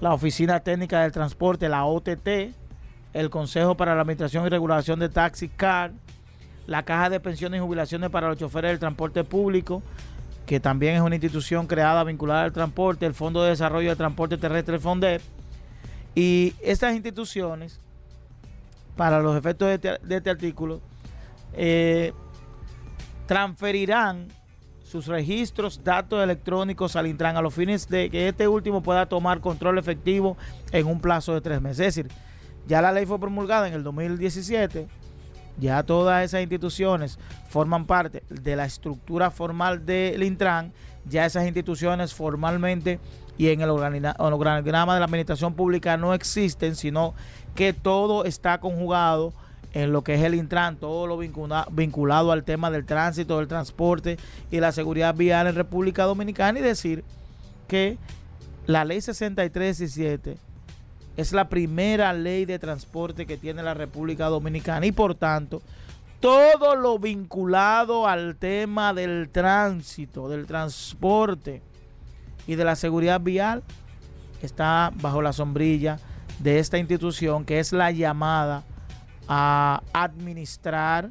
la Oficina Técnica del Transporte, la OTT, el Consejo para la Administración y Regulación de Taxi Car, la Caja de Pensiones y Jubilaciones para los Choferes del Transporte Público, que también es una institución creada vinculada al transporte, el Fondo de Desarrollo del Transporte Terrestre, el FONDEP, y estas instituciones, para los efectos de este, este artículo, eh, transferirán sus registros, datos electrónicos al Intran a los fines de que este último pueda tomar control efectivo en un plazo de tres meses. Es decir, ya la ley fue promulgada en el 2017, ya todas esas instituciones forman parte de la estructura formal del Intran, ya esas instituciones formalmente y en el organigrama de la administración pública no existen, sino que todo está conjugado en lo que es el Intran, todo lo vinculado al tema del tránsito, del transporte y la seguridad vial en República Dominicana y decir que la ley 6317 es la primera ley de transporte que tiene la República Dominicana y por tanto todo lo vinculado al tema del tránsito, del transporte y de la seguridad vial está bajo la sombrilla de esta institución que es la llamada a administrar,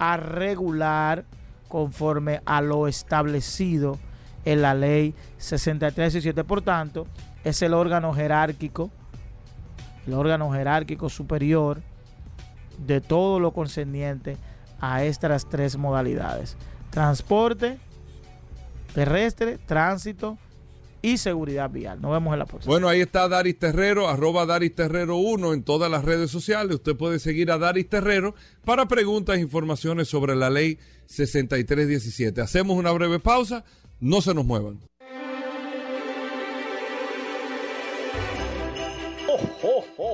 a regular conforme a lo establecido en la ley 6317. Por tanto, es el órgano jerárquico, el órgano jerárquico superior de todo lo concerniente a estas tres modalidades. Transporte terrestre, tránsito y seguridad vial. Nos vemos en la próxima. Bueno, ahí está Daris Terrero, arroba Daris Terrero 1 en todas las redes sociales. Usted puede seguir a Daris Terrero para preguntas e informaciones sobre la ley 6317. Hacemos una breve pausa, no se nos muevan.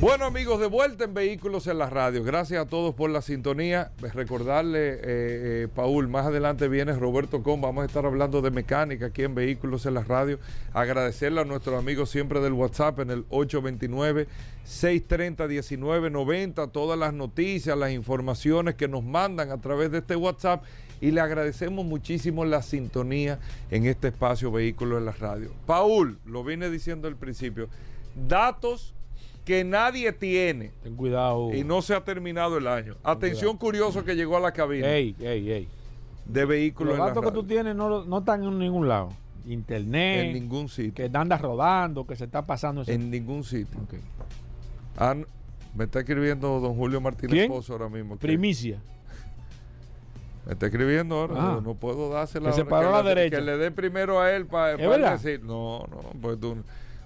Bueno amigos, de vuelta en Vehículos en la Radio. Gracias a todos por la sintonía. Recordarle, eh, eh, Paul, más adelante viene Roberto Com. Vamos a estar hablando de mecánica aquí en Vehículos en la Radio. Agradecerle a nuestros amigos siempre del WhatsApp en el 829-630-1990. Todas las noticias, las informaciones que nos mandan a través de este WhatsApp. Y le agradecemos muchísimo la sintonía en este espacio Vehículos en la Radio. Paul, lo vine diciendo al principio. Datos que nadie tiene. Ten cuidado. Y no se ha terminado el año. Atención curioso que llegó a la cabina. Ey, ey, ey. De vehículos Los datos que tú tienes no, no están en ningún lado. Internet. En ningún sitio. Que andas rodando, que se está pasando. ese- En ningún sitio. Ok. No, me está escribiendo don Julio Martínez ¿Quién? Pozo ahora mismo. Primicia. Me está escribiendo ahora. Ah. No, puedo dársela. Que se paró a la derecha. Que le dé primero a él para decir. No, no. Pues tú,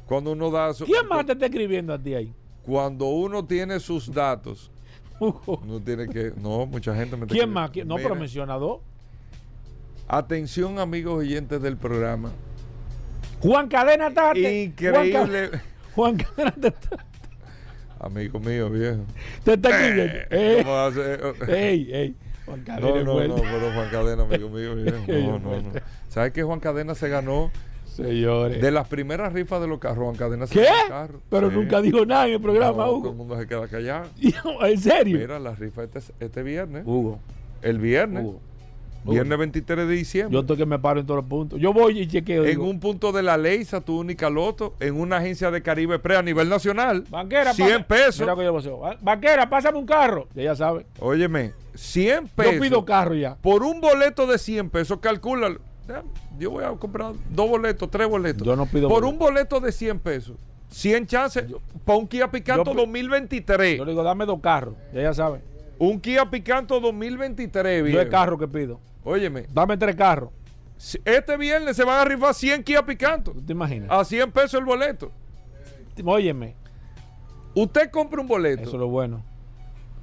cuando uno da. su- ¿Quién más te está escribiendo a ti ahí? Cuando uno tiene sus datos. No tiene que. No, mucha gente me está ¿Quién más? ¿Quién? No, Mira, pero menciona dos. Atención, amigos oyentes del programa. Juan Cadena Tate. Increíble. Juan, Ca- Juan Cadena te, Amigo mío, viejo. te está escribiendo. Eh, ¿Cómo hace? ey, ey. Juan Cadena No, no, no, pero Juan Cadena, amigo mío, viejo. No, no, no. ¿Sabes que Juan Cadena se ganó? Señores. De las primeras rifas de los carros, Juan Cadena se ¿Qué? carro. Pero Sí. nunca dijo nada en el programa, No, Todo Hugo. el mundo se queda callado. ¿En serio? Mira, la rifa este, este viernes. Hugo. El viernes. Hugo. Viernes 23 de diciembre. Yo estoy que me paro en todos los puntos. Yo voy y chequeo. en digo, un punto de la Leisa, tu única loto, en una agencia de Caribe Pre a nivel nacional. Banquera, 100 pasa- pesos. Mira que yo Banquera, pásame un carro. Ya sabe. Óyeme, 100 pesos. Yo pido carro ya. Por un boleto de 100 pesos, calcula. Yo voy a comprar dos boletos, tres boletos. Yo no pido Por boleto. un boleto de 100 pesos, 100 chances para un Kia Picanto yo pi- 2023. Yo le digo, dame dos carros. Ya ya sabe. Un Kia Picanto 2023, Yo viejo. el carro que pido. Óyeme, Dame tres carros. este viernes se van a rifar 100 Kia Picanto. ¿Tú te imaginas? A 100 pesos el boleto. Óyeme. Usted compra un boleto, Eso es lo bueno.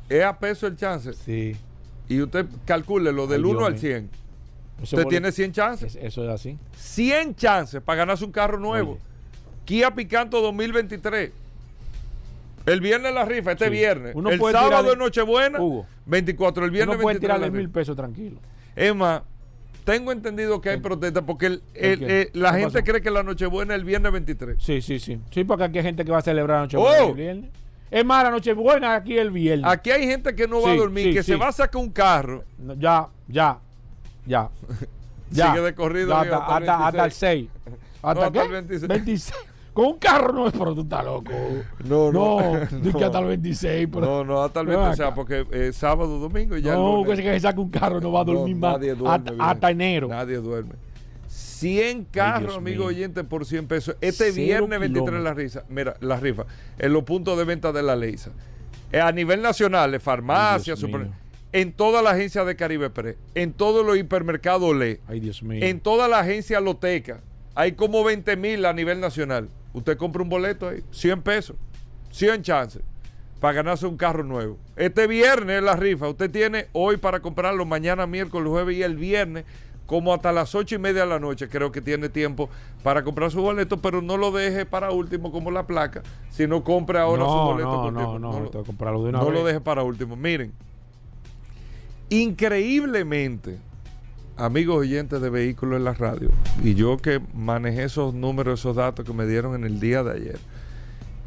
es a peso el chance. Sí. Y usted calcule lo del Ay, 1 Dios al mío. 100. Ese Usted boleto- tiene 100 chances. es- Eso es así. 100 chances para ganarse un carro nuevo. Oye. Kia Picanto 2023. El viernes la rifa, este Sí. viernes. Uno el sábado es Nochebuena. Hugo. 24, el viernes Uno puede 23 tirarle mil pesos tranquilo. Más, tengo entendido que hay ¿El- protesta porque el- el el- qué? eh, la ¿Qué gente pasó? cree que la Nochebuena es el viernes 23. Sí, sí, sí. Sí, porque aquí hay gente que va a celebrar Nochebuena Oh. el viernes. Es más, la Nochebuena aquí el viernes. Aquí hay gente que no va a dormir, sí, que se va a sacar un carro. No, ya, ya, ya. ya. Sigue de corrido, Ya hasta, hasta el hasta, hasta el 26. 6. ¿Hasta hasta qué? el 26. Con un carro no es, pero tú estás loco. No, no. No, que hasta el 26. Pero, No, no, hasta el Ven 26, o sea, porque eh, sábado, domingo y ya. no, que se, saque un carro no va a dormir No, más. nadie duerme, hasta, enero. Nadie duerme. 100 carros, amigo oyente, por 100 pesos. Este Cero viernes 23 la risa. Mira, la rifa. En los puntos de venta de la Leisa. Eh, a nivel nacional, de farmacias, super- mío. En toda la agencia de Caribe Pre, en todos los hipermercados Le, Ay, Dios mío. en toda la agencia Loteca. Hay como 20 mil a nivel nacional. Usted compra un boleto ahí, 100 pesos, 100 chances para ganarse un carro nuevo. Este viernes es la rifa. Usted tiene hoy para comprarlo, mañana, miércoles, jueves y el viernes, como hasta las 8 y media de la noche. Creo que tiene tiempo para comprar su boleto, pero no lo deje para último como la placa, sino compre ahora su no, boleto. no, no, tiempo. no, lo- tengo que comprarlo de una no vez. lo deje para último. Miren, increíblemente, amigos oyentes de vehículos en la radio, y yo que manejé esos números, esos datos que me dieron en el día de ayer,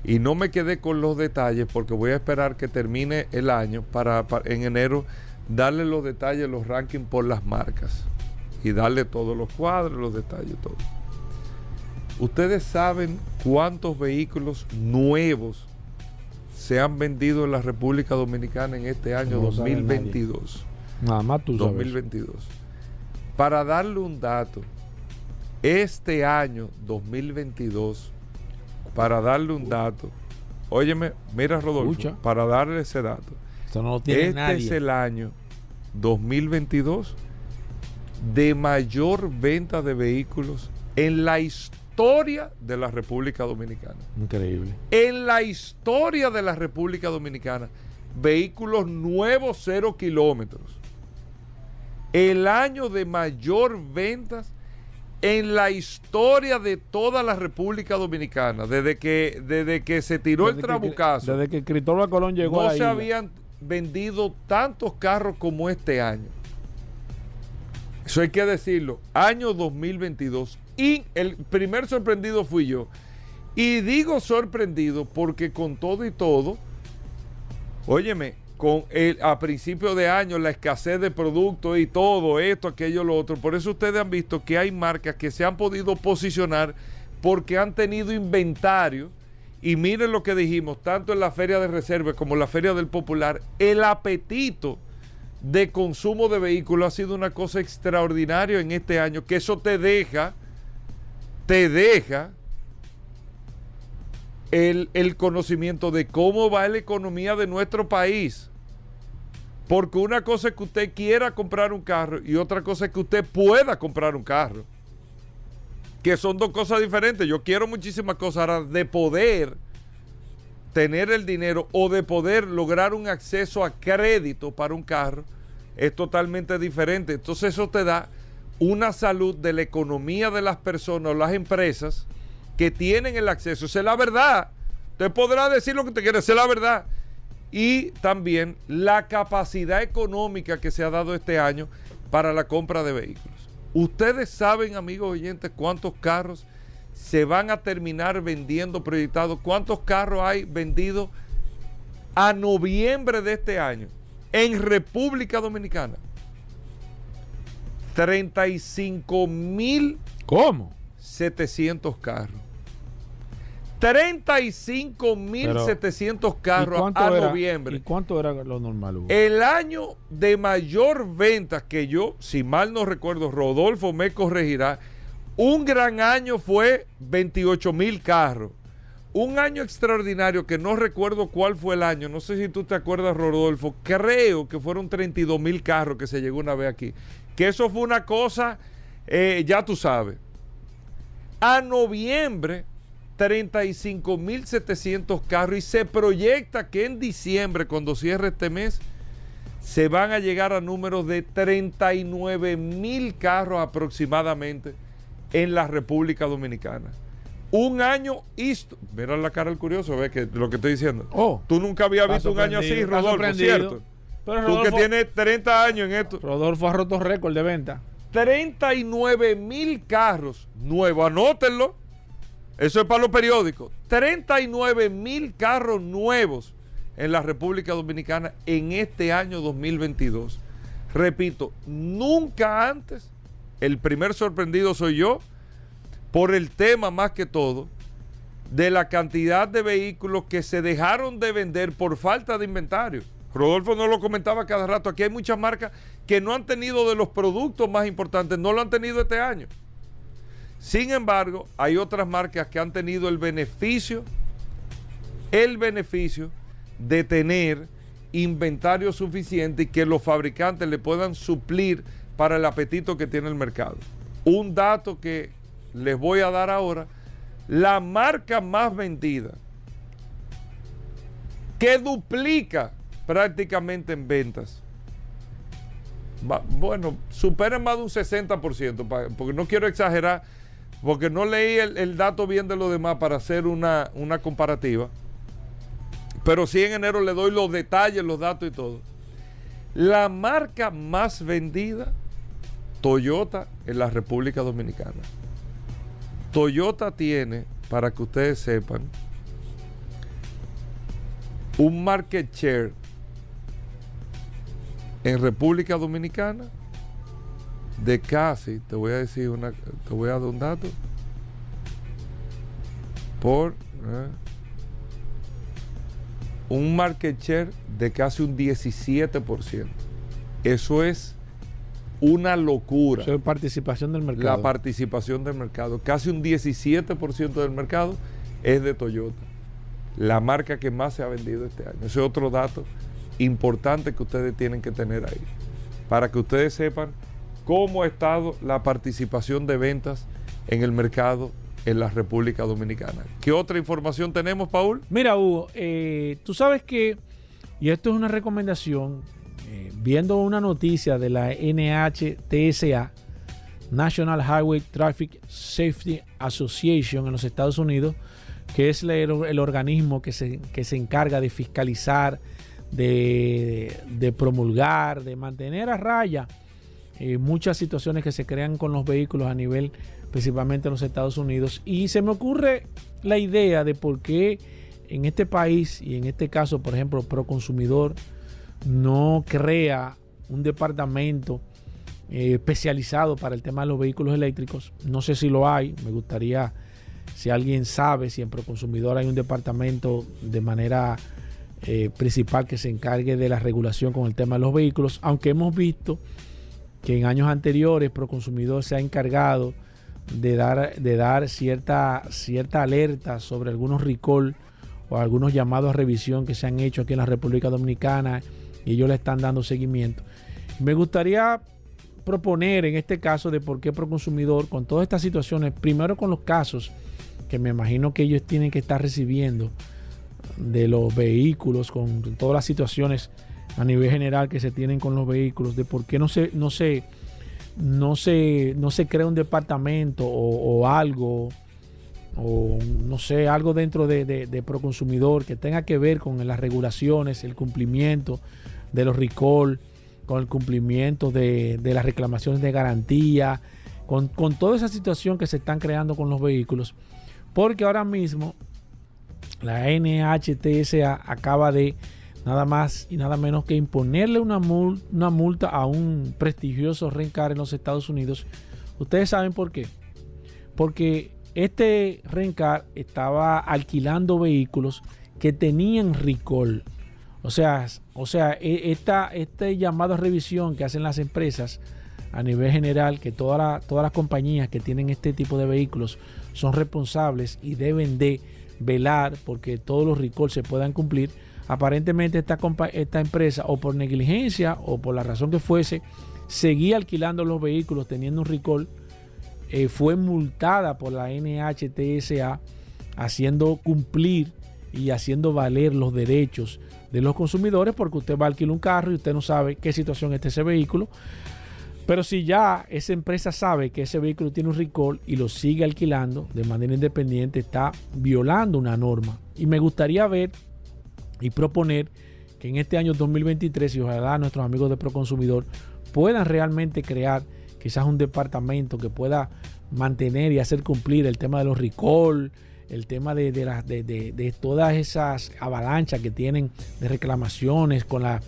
y no me quedé con los detalles porque voy a esperar que termine el año para, para en enero darle los detalles, los rankings por las marcas y darle todos los cuadros, los detalles, todo. Ustedes saben cuántos vehículos nuevos se han vendido en la República Dominicana en este año No lo sabe 2022? Nada más tú sabes. 2022. Para darle un dato, este año 2022, para darle un dato, óyeme, mira Rodolfo, Escucha. para darle ese dato, Eso no lo tiene este nadie. es el año 2022 de mayor venta de vehículos en la historia de la República Dominicana. Increíble. En la historia de la República Dominicana, vehículos nuevos cero kilómetros. El año de mayor ventas en la historia de toda la República Dominicana, desde que, desde que se tiró el Desde que- trabucazo, Desde que Cristóbal Colón llegó no se habían vendido tantos carros como este año. Eso hay que decirlo. Año 2022. Y el primer sorprendido fui yo. Y digo sorprendido porque con todo y todo, óyeme, con el, a principio de año la escasez de productos y todo esto, aquello, lo otro. Por eso ustedes han visto que hay marcas que se han podido posicionar porque han tenido inventario. Y miren lo que dijimos, tanto en la Feria de Reserva como en la Feria del Popular, el apetito de consumo de vehículos ha sido una cosa extraordinaria en este año, que eso te deja, te deja el, el conocimiento de cómo va la economía de nuestro país. Porque una cosa es que usted quiera comprar un carro y otra cosa es que usted pueda comprar un carro. Que son dos cosas diferentes. Yo quiero muchísimas cosas ahora de poder tener el dinero o de poder lograr un acceso a crédito para un carro es totalmente diferente. Entonces eso te da una salud de la economía de las personas o las empresas que tienen el acceso. Esa es la verdad. Usted podrá decir lo que te quiere, esa es la verdad. Y también la capacidad económica que se ha dado este año para la compra de vehículos. Ustedes saben, amigos oyentes, cuántos carros se van a terminar vendiendo proyectados, cuántos carros hay vendidos a noviembre de este año en República Dominicana. 35 mil ¿Cómo? 700 carros. 35 mil Pero, 700 ¿Y carros cuánto a era- noviembre. ¿Y cuánto era lo normal, Hugo? El año de mayor ventas que yo, si mal no recuerdo, Rodolfo me corregirá, un gran año fue 28 mil carros. Un año extraordinario que no recuerdo cuál fue el año, no sé si tú te acuerdas, Rodolfo, creo que fueron 32 mil carros que se llegó una vez aquí. Que eso fue una cosa, eh, ya tú sabes. A noviembre, 35.700 carros y se proyecta que en diciembre, cuando cierre este mes, se van a llegar a números de 39 mil carros aproximadamente en la República Dominicana. Un año histo- Mira la cara del curioso, ve que lo que estoy diciendo. Oh. Tú nunca habías visto un año así, Rodolfo. ¿cierto? Pero Tú que tienes 30 años en esto. Rodolfo ha roto récord de venta. 39 mil carros nuevos, anótenlo. Eso es para los periódicos. 39 mil carros nuevos en la República Dominicana en este año 2022. Repito, nunca antes, el primer sorprendido soy yo, por el tema más que todo, de la cantidad de vehículos que se dejaron de vender por falta de inventario. Rodolfo no lo comentaba cada rato. Aquí hay muchas marcas que no han tenido de los productos más importantes, no lo han tenido este año. Sin embargo, hay otras marcas que han tenido el beneficio, el beneficio de tener inventario suficiente y que los fabricantes le puedan suplir para el apetito que tiene el mercado. Un dato que les voy a dar ahora, la marca más vendida, que duplica prácticamente en ventas, bueno, supera más de un 60%, pa- porque no quiero exagerar, porque no leí el, dato bien de los demás para hacer una, una comparativa, pero sí en enero le doy los detalles, los datos y todo. La marca más vendida, Toyota en la República Dominicana. Toyota tiene, para que ustedes sepan, un market share en República Dominicana de casi, te voy a decir una, te voy a dar un dato, por, eh, un market share de casi un 17%. Eso es una locura. Eso es participación del mercado. La participación del mercado. Casi un 17% del mercado es de Toyota. La marca que más se ha vendido este año. Ese es otro dato importante que ustedes tienen que tener ahí. Para que ustedes sepan cómo ha estado la participación de ventas en el mercado en la República Dominicana. ¿Qué otra información tenemos, Paul? Mira, Hugo, eh, tú sabes que, y esto es una recomendación, eh, viendo una noticia de la NHTSA, National Highway Traffic Safety Association en los Estados Unidos, que es el, el organismo que se, que se, encarga de fiscalizar, de, de, promulgar, de mantener a raya eh, muchas situaciones que se crean con los vehículos a nivel principalmente en los Estados Unidos. Y se me ocurre la idea de por qué en este país y en este caso, por ejemplo, Proconsumidor no crea un departamento eh, especializado para el tema de los vehículos eléctricos. No sé si lo hay, me gustaría, si alguien sabe, si en Proconsumidor hay un departamento de manera eh, principal que se encargue de la regulación con el tema de los vehículos, aunque hemos visto que en años anteriores Proconsumidor se ha encargado de dar, de dar cierta, cierta alerta sobre algunos recall o algunos llamados a revisión que se han hecho aquí en la República Dominicana y ellos le están dando seguimiento. Me gustaría proponer en este caso de por qué Proconsumidor, con todas estas situaciones, primero con los casos que me imagino que ellos tienen que estar recibiendo de los vehículos, con todas las situaciones a nivel general que se tienen con los vehículos, de por qué no se, no se no se, no se crea un departamento o, algo, o no sé, algo dentro de, de, Proconsumidor que tenga que ver con las regulaciones, el cumplimiento de los recall, con el cumplimiento de, las reclamaciones de garantía, con, con toda esa situación que se están creando con los vehículos. Porque ahora mismo la NHTSA acaba de nada más y nada menos que imponerle una, multa a un prestigioso rencar en los Estados Unidos. Ustedes saben por qué. Porque este rencar estaba alquilando vehículos que tenían recall. O sea, o sea e, esta, este llamado a revisión que hacen las empresas a nivel general, que todas las compañías que tienen este tipo de vehículos son responsables y deben de velar porque todos los recalls se puedan cumplir Aparentemente esta, empresa o por negligencia o por la razón que fuese, seguía alquilando los vehículos teniendo un recall, eh, fue multada por la NHTSA haciendo cumplir y haciendo valer los derechos de los consumidores porque usted va a alquilar un carro y usted no sabe qué situación está ese vehículo. Pero si ya esa empresa sabe que ese vehículo tiene un recall y lo sigue alquilando de manera independiente, está violando una norma. Y me gustaría ver y proponer que en este año 2023 y ojalá nuestros amigos de Proconsumidor puedan realmente crear quizás un departamento que pueda mantener y hacer cumplir el tema de los recall, el tema de, de, todas esas avalanchas que tienen de reclamaciones con, la,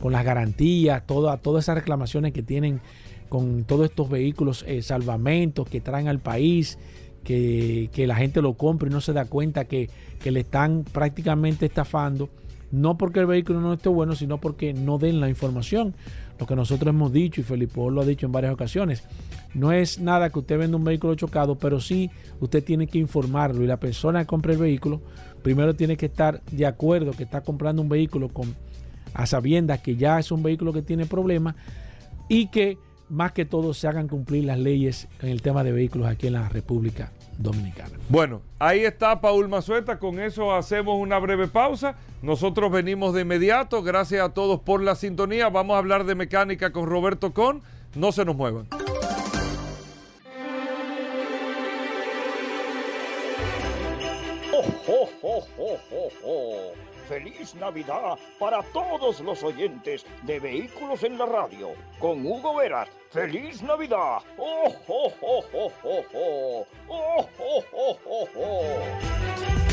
con las garantías, todas esas reclamaciones que tienen con todos estos vehículos eh, salvamentos que traen al país, que, la gente lo compre y no se da cuenta que que le están prácticamente estafando, no porque el vehículo no esté bueno, sino porque no den la información. Lo que nosotros hemos dicho, y Felipe lo ha dicho en varias ocasiones, no es nada que usted venda un vehículo chocado, pero sí usted tiene que informarlo y la persona que compra el vehículo primero tiene que estar de acuerdo que está comprando un vehículo con a sabiendas que ya es un vehículo que tiene problemas y que más que todo se hagan cumplir las leyes en el tema de vehículos aquí en la República Dominicana. Bueno, ahí está Paul Mazueta, con eso hacemos una breve pausa. Nosotros venimos de inmediato, gracias a todos por la sintonía. Vamos a hablar de mecánica con Roberto Con. No se nos muevan. Feliz Navidad para todos los oyentes de Vehículos en la Radio. Con Hugo Veras. Feliz Navidad. ¡Oh, oh, oh, oh, oh, oh! ¡Oh, oh, oh, oh, oh!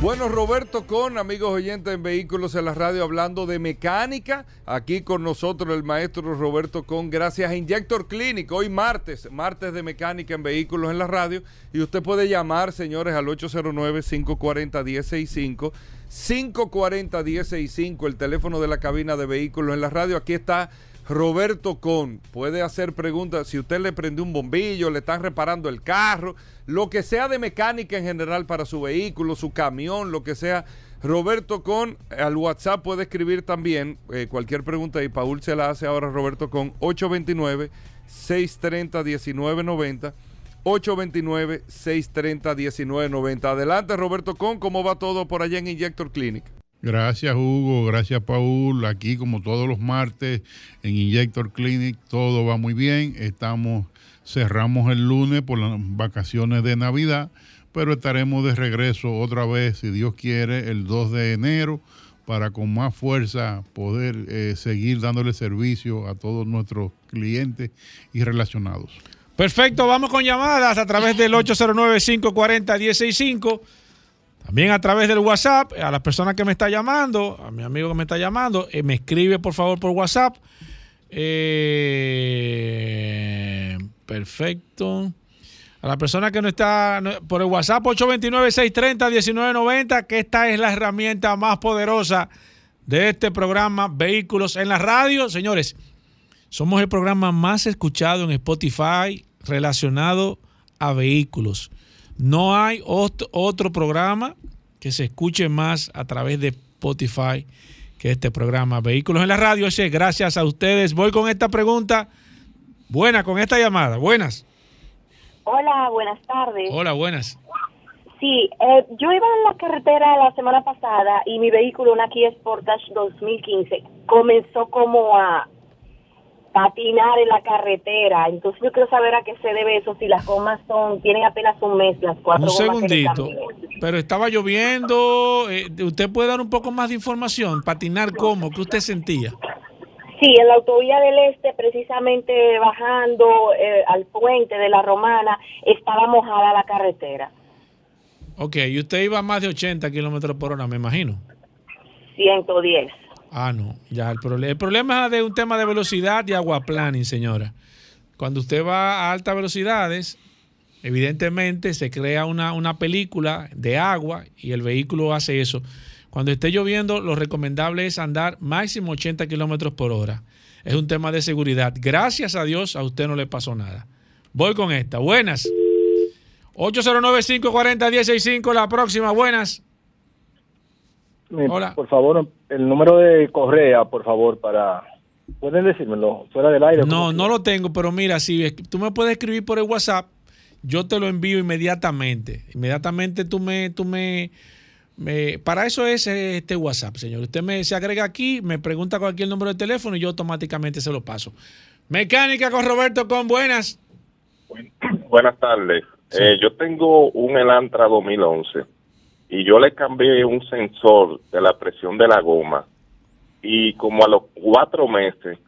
Bueno, Roberto Con, amigos oyentes en Vehículos en la Radio, hablando de mecánica. Aquí con nosotros el maestro Roberto Con, gracias a Injector Clinic. Hoy martes, martes de mecánica en Vehículos en la Radio. Y usted puede llamar, señores, al 809-540-1065. 540-1065, el teléfono de la cabina de Vehículos en la Radio. Aquí está Roberto Con. Puede hacer preguntas. Si usted le prendió un bombillo, le están reparando el carro, lo que sea de mecánica en general para su vehículo, su camión, lo que sea. Roberto Con, al WhatsApp puede escribir también eh, cualquier pregunta y Paul se la hace ahora Roberto Con 829-630-1990. 829-630-1990. Adelante Roberto Con, ¿cómo va todo por allá en Injector Clinic? Gracias Hugo, gracias Paul. Aquí como todos los martes en Injector Clinic todo va muy bien. Estamos cerramos el lunes por las vacaciones de Navidad, pero estaremos de regreso otra vez si Dios quiere el 2 de enero para con más fuerza poder eh, seguir dándole servicio a todos nuestros clientes y relacionados. Perfecto, vamos con llamadas a través del 809-540-165. También a través del WhatsApp, a las personas que me está llamando, a mi amigo que me está llamando, eh, me escribe por favor por WhatsApp. Eh, perfecto. A la persona que no está por el WhatsApp 829-630-1990, que esta es la herramienta más poderosa de este programa Vehículos en la Radio. Señores, somos el programa más escuchado en Spotify relacionado a vehículos. No hay ot- otro programa que se escuche más a través de Spotify que este programa Vehículos en la Radio. Es, gracias a ustedes. Voy con esta pregunta. Buena, con esta llamada. Buenas. Hola, buenas tardes. Hola, buenas. Sí, eh, yo iba en la carretera la semana pasada y mi vehículo, una Kia Sportage 2015, comenzó como a patinar en la carretera. Entonces yo quiero saber a qué se debe eso, si las gomas son, tienen apenas un mes, las cuatro Un gomas que le segundito. Pero estaba lloviendo. eh, ¿Usted puede dar un poco más de información? Patinar cómo, ¿qué usted sentía? Sí, en la autovía del Este, precisamente bajando eh, al puente de la Romana, estaba mojada la carretera. Ok, y usted iba a más de 80 kilómetros por hora, me imagino. 110. Ah, no, ya el, problema el problema es de un tema de velocidad y aguaplaning, señora. Cuando usted va a altas velocidades, evidentemente se crea una, una película de agua y el vehículo hace eso. Cuando esté lloviendo, lo recomendable es andar máximo 80 kilómetros por hora. Es un tema de seguridad. Gracias a Dios, a usted no le pasó nada. Voy con esta. Buenas. 809-540-165, la próxima. Buenas. Me- Hola. Por favor, el número de correa, por favor, para... ¿Pueden decírmelo fuera del aire? No, no lo tengo, pero mira, si tú me puedes escribir por el WhatsApp, yo te lo envío inmediatamente. Inmediatamente tú me, tú me, me- para eso es eh, este WhatsApp, señor. Usted me se agrega aquí, me pregunta cualquier número de teléfono y yo automáticamente se lo paso. Mecánica con Roberto con buenas. Buenas tardes. Eh, yo tengo un Elantra 2011 y yo le cambié un sensor de la presión de la goma y como a los cuatro meses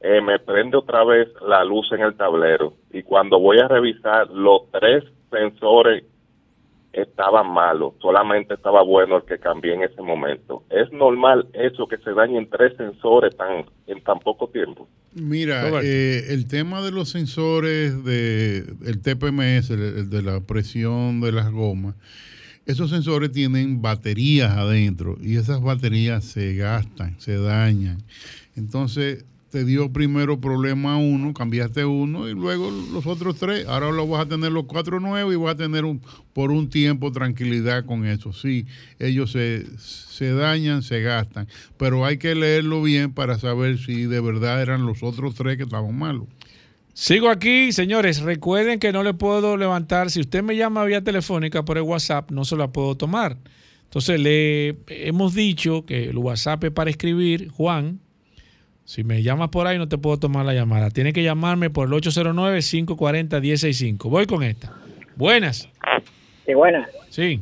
eh, me prende otra vez la luz en el tablero y cuando voy a revisar los tres sensores estaban malos, solamente estaba bueno el que cambié en ese momento. ¿Es normal eso que se dañen tres sensores tan en tan poco tiempo? Mira, eh, el tema de los sensores de el TPMS, el, el de la presión de las gomas, esos sensores tienen baterías adentro y esas baterías se gastan, se dañan. Entonces te dio primero problema uno, cambiaste uno y luego los otros tres. Ahora lo vas a tener los cuatro nuevos y vas a tener un, por un tiempo tranquilidad con eso. Sí, ellos se, se dañan, se gastan, pero hay que leerlo bien para saber si de verdad eran los otros tres que estaban malos. Sigo aquí, señores. Recuerden que no le puedo levantar. Si usted me llama vía telefónica por el WhatsApp, no se la puedo tomar. Entonces, le hemos dicho que el WhatsApp es para escribir, Juan. Si me llamas por ahí, no te puedo tomar la llamada. Tiene que llamarme por el 809-540-165. Voy con esta. Buenas. Sí, buenas. Sí.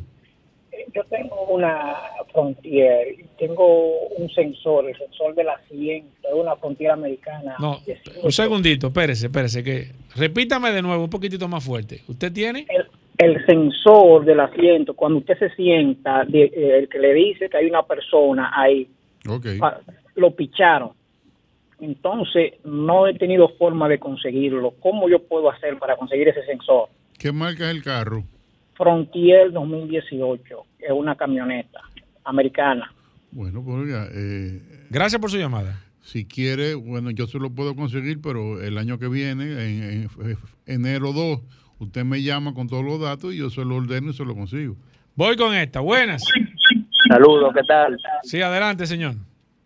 Yo tengo una Frontier, y tengo un sensor, el sensor de la 100, de una Frontier americana. No, un segundito, espérese, espérese. Que, repítame de nuevo, un poquitito más fuerte. ¿Usted tiene? El, el sensor del asiento, cuando usted se sienta, de- eh, el que le dice que hay una persona ahí, pa- lo picharon. Entonces, no he tenido forma de conseguirlo. ¿Cómo yo puedo hacer para conseguir ese sensor? ¿Qué marca es el carro? Frontier 2018, es una camioneta americana. Bueno, pues eh, Gracias por su llamada. si quiere, bueno, yo se lo puedo conseguir, pero el año que viene, en, en enero 2, usted me llama con todos los datos y yo se lo ordeno y se lo consigo. Voy con esta. Buenas. Saludos, ¿qué tal? Sí, adelante, señor.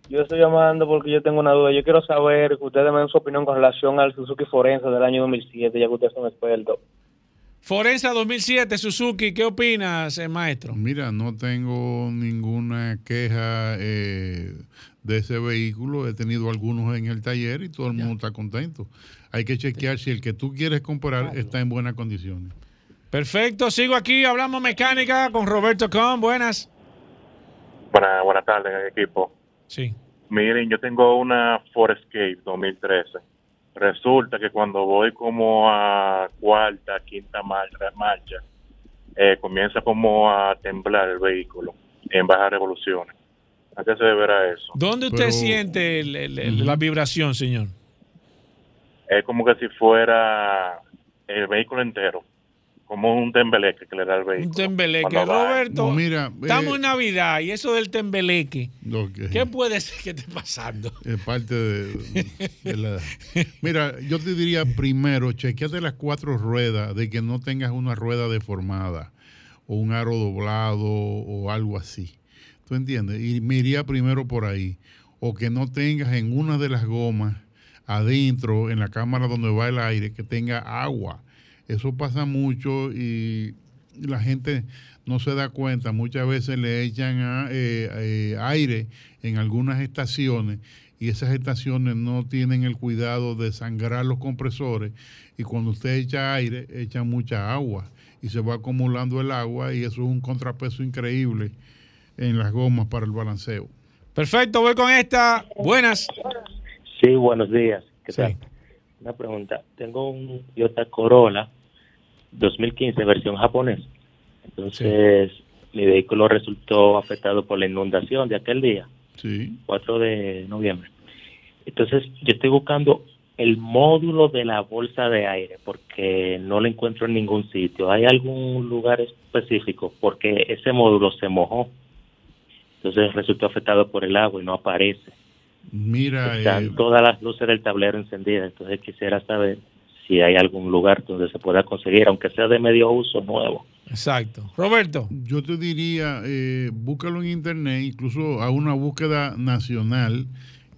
Yo estoy llamando porque yo tengo una duda. Yo quiero saber que ustedes me den su opinión con relación al Suzuki Forense del año 2007, ya que ustedes son expertos. Forensa 2007, Suzuki, ¿qué opinas, eh, maestro? Mira, no tengo ninguna queja eh, de ese vehículo. He tenido algunos en el taller y todo el mundo está contento. Hay que chequear si el que tú quieres comprar está en buenas condiciones. Perfecto, sigo aquí, hablamos mecánica con Roberto Con. Buenas. Buenas, buenas tardes, equipo. Sí. Miren, yo tengo una Ford Escape 2013. Resulta que cuando voy como a cuarta, quinta marcha, marcha eh, comienza como a temblar el vehículo en bajas revoluciones. ¿A qué se deberá eso? ¿Dónde usted siente el- el- el- la vibración, señor? Es como que si fuera el vehículo entero, como un tembeleque que le da el vehículo. Un tembeleque. Roberto, No, mira, estamos eh, en Navidad y eso del tembeleque. ¿qué puede ser que esté pasando? Es parte de, de la... Mira, yo te diría primero, chequeate las cuatro ruedas de que no tengas una rueda deformada o un aro doblado o algo así. ¿Tú entiendes? Y me iría primero por ahí. O que no tengas en una de las gomas adentro, en la cámara donde va el aire, que tenga agua. Eso pasa mucho y la gente no se da cuenta. Muchas veces le echan a- eh, eh, aire en algunas estaciones y esas estaciones no tienen el cuidado de sangrar los compresores y cuando usted echa aire, echa mucha agua y se va acumulando el agua y eso es un contrapeso increíble en las gomas para el balanceo. Perfecto, voy con esta. Buenas. Sí, buenos días. ¿Qué tal? Una pregunta. Tengo un Toyota Corolla 2015 versión japonés. Entonces, mi vehículo resultó afectado por la inundación de aquel día, Sí. 4 de noviembre. Entonces, yo estoy buscando el módulo de la bolsa de aire porque no lo encuentro en ningún sitio. ¿Hay algún lugar específico? Porque ese módulo se mojó. Entonces resultó afectado por el agua y no aparece. Mira, Están eh, todas las luces del tablero encendidas, entonces quisiera saber si hay algún lugar donde se pueda conseguir, aunque sea de medio uso nuevo. Exacto. Roberto. Yo te diría, eh, búscalo en internet, incluso a una búsqueda nacional.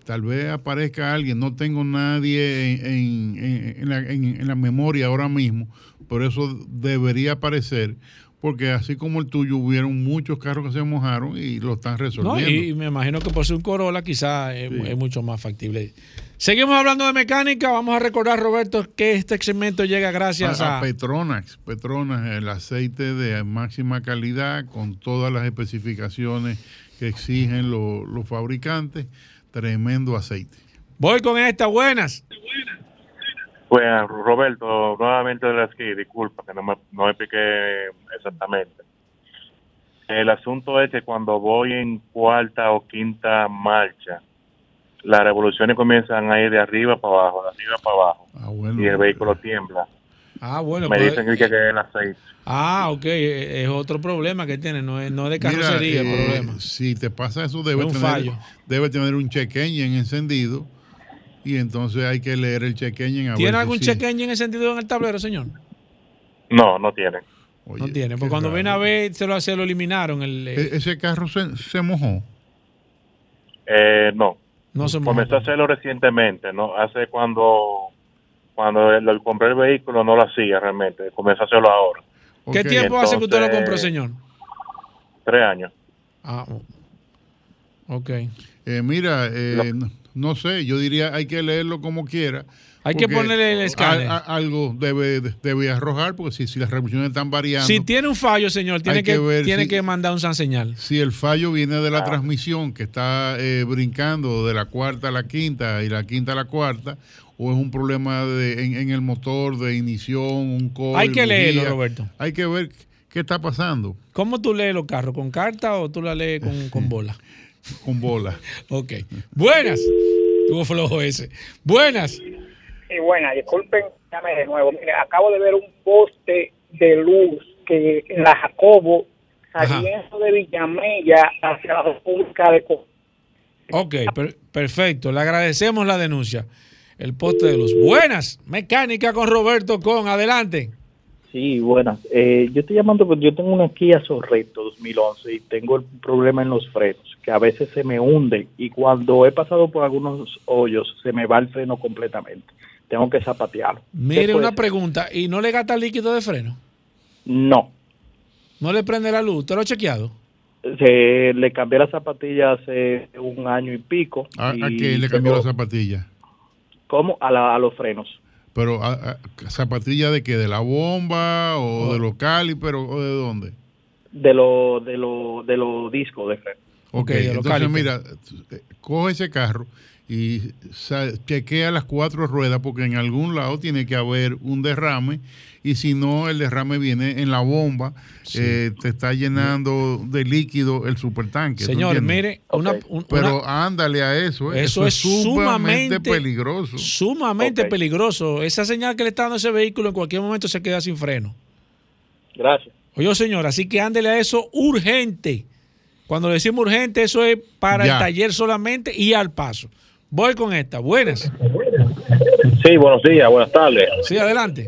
Tal vez aparezca alguien, no tengo nadie en, en- la, en- en la memoria ahora mismo, pero eso debería aparecer, porque así como el tuyo, hubieron muchos carros que se mojaron y lo están No, resolviendo. y, y me imagino que por ser un Corolla quizás es, es mucho más factible. Seguimos hablando de mecánica. Vamos a recordar, Roberto, que este segmento llega gracias a, a... a Petronax. Petronax, el aceite de máxima calidad con todas las especificaciones que exigen lo- los fabricantes. Tremendo aceite. Voy con esta. Buenas. Pues Roberto, nuevamente de la esquí, disculpa que no me, no me expliqué exactamente. El asunto es que cuando voy en cuarta o quinta marcha, las revoluciones comienzan a ir de arriba para abajo, de arriba para abajo, y el vehículo tiembla. Ah, bueno. me pues- dicen que, que es el aceite. Ah, ok. Es es otro problema que tiene. No es, no es de Mira, carrocería el eh, problema. Si te pasa eso, debe, tener, fallo. debe tener un check engine encendido y entonces hay que leer el check engine. A ¿Tiene ver algún si- check engine encendido en el tablero, señor? No, no tienen. no tiene. Porque cuando raro. viene a ver, se lo, se lo eliminaron. El, eh, E- Ese carro se, se mojó. Eh, no. No se Comenzó a hacerlo recientemente, ¿no? Hace cuando cuando el- el- compré el vehículo no lo hacía realmente, comenzó a hacerlo ahora. ¿Qué tiempo hace que usted lo compró, señor? Tres años. Ah, ok. Eh, mira, eh, no, no sé, yo diría hay que leerlo como quiera. Hay que ponerle el escáner. a- a- algo debe, debe arrojar, porque si, si las revoluciones están variando. Si tiene un fallo, señor, tiene que, que ver tiene si- que mandar un san señal. Si el fallo viene de Ah. la transmisión, que está eh, brincando de la cuarta a la quinta y la quinta a la cuarta, o es un problema de, en, en el motor de ignición, un coil, Hay que leerlo, bujía. Roberto. Hay que ver qué está pasando ¿Cómo tú lees los carros? ¿Con carta o tú la lees con, con bola? Con bola. Ok. Buenas. Tuvo flojo ese. Buenas. Sí, buena, disculpen, llame de nuevo. Mire, acabo de ver un poste de luz que en la Jacobo, saliendo de Villamella hacia la República de Costa. Ok, per- perfecto. Le agradecemos la denuncia. El poste de luz. Buenas. Mecánica con Roberto Con. Adelante. Sí, buenas. Eh, yo estoy llamando porque yo tengo una Kia Sorrento 2011 y tengo el problema en los frenos, que a veces se me hunden y cuando he pasado por algunos hoyos se me va el freno completamente. Tengo que zapatearlo. ¿Qué Mire, una ser? pregunta. ¿Y no le gasta líquido de freno? No. ¿No le prende la luz? ¿Usted lo ha chequeado? Se, le cambié la zapatilla hace un año y pico. ¿A, a qué le cambió la zapatilla? ¿Cómo? A, la- a los frenos. Pero a- a- zapatilla de qué, de la bomba o de los calipers o de dónde? De los de lo, de los discos de freno. Ok, de los entonces mira, eh, coge ese carro y chequea las cuatro ruedas porque en algún lado tiene que haber un derrame y si no el derrame viene en la bomba, eh, te está llenando de líquido el supertanque. ¿tú Señor, mire, una, un- Pero una- ándale a eso, eh, Eso es sumamente peligroso. Sumamente peligroso. Esa señal que le está dando ese vehículo en cualquier momento se queda sin freno. Gracias. Oye, señor, así que ándele a eso urgente. Cuando le decimos urgente, eso es para Ya. el taller solamente y al paso. Voy con esta. Buenas. Sí, buenos días, buenas tardes. Sí, adelante.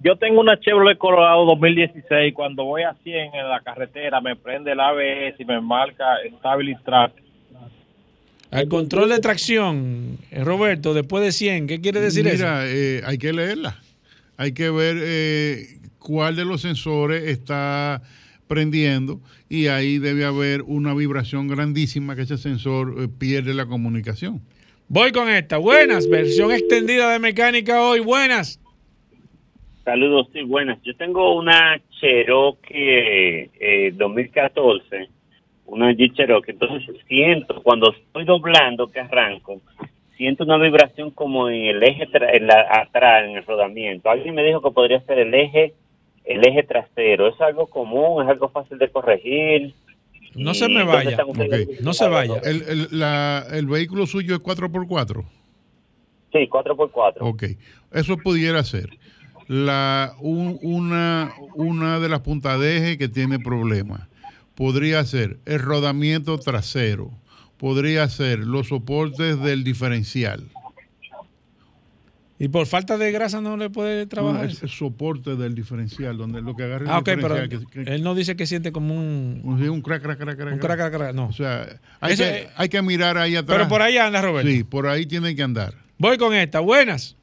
Yo tengo una Chevrolet Colorado 2016. Cuando voy a 100 en la carretera, me prende el ABS y me marca Stability Track. El control de tracción, eh, Roberto, después de 100, ¿qué quiere decir eso? Mira, eh, hay que leerla. Hay que ver eh, cuál de los sensores está prendiendo y ahí debe haber una vibración grandísima que ese sensor eh, pierde la comunicación. Voy con esta. Buenas. Versión extendida de mecánica hoy. Buenas. Saludos, sí, buenas. Yo tengo una Cherokee eh, 2014, una Jeep Cherokee. Entonces siento, cuando estoy doblando, que arranco, siento una vibración como en el eje tra- en la, atrás, en el rodamiento. Alguien me dijo que podría ser el eje el eje trasero. ¿Es algo común? ¿Es algo fácil de corregir? No ¿Y se me vaya. No se vaya. El, el- la- el vehículo suyo es 4x4. Sí, 4x4. Ok, eso pudiera ser. La, un- una, una de las puntas de eje que tiene problemas. Podría ser el rodamiento trasero. Podría ser los soportes del diferencial. Y por falta de grasa no le puede trabajar. No, es el soporte del diferencial, donde lo que agarra el Ah, ok, pero diferencial, que- que- él no dice que siente como un... un, crack, crack, crack, crack, Un crack, crack, crack, no. O sea, hay, Eso que, es- hay que mirar ahí atrás. Pero por ahí anda, Roberto. Sí, por ahí tiene que andar. Voy con esta. Buenas.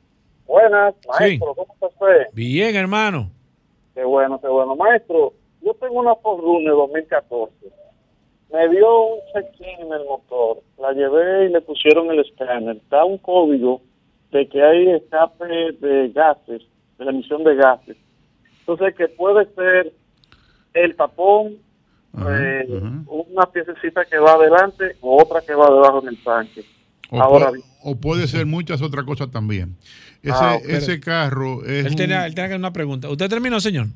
Buenas, Sí. maestro, ¿cómo está usted? Bien, hermano. Qué bueno, qué bueno. Maestro, yo tengo una Forerunner 2014. Me dio un check-in en el motor. La llevé y le pusieron el escáner. Da un código de que hay escape de gases, de la emisión de gases. Entonces, que puede ser el tapón, eh, una piececita que va adelante o otra que va debajo en el tanque. O, Ahora pu- o puede ser muchas otras cosas también. Ese, Ah, ok. ese carro es. Él un- tiene, él tiene una pregunta. ¿Usted terminó, señor?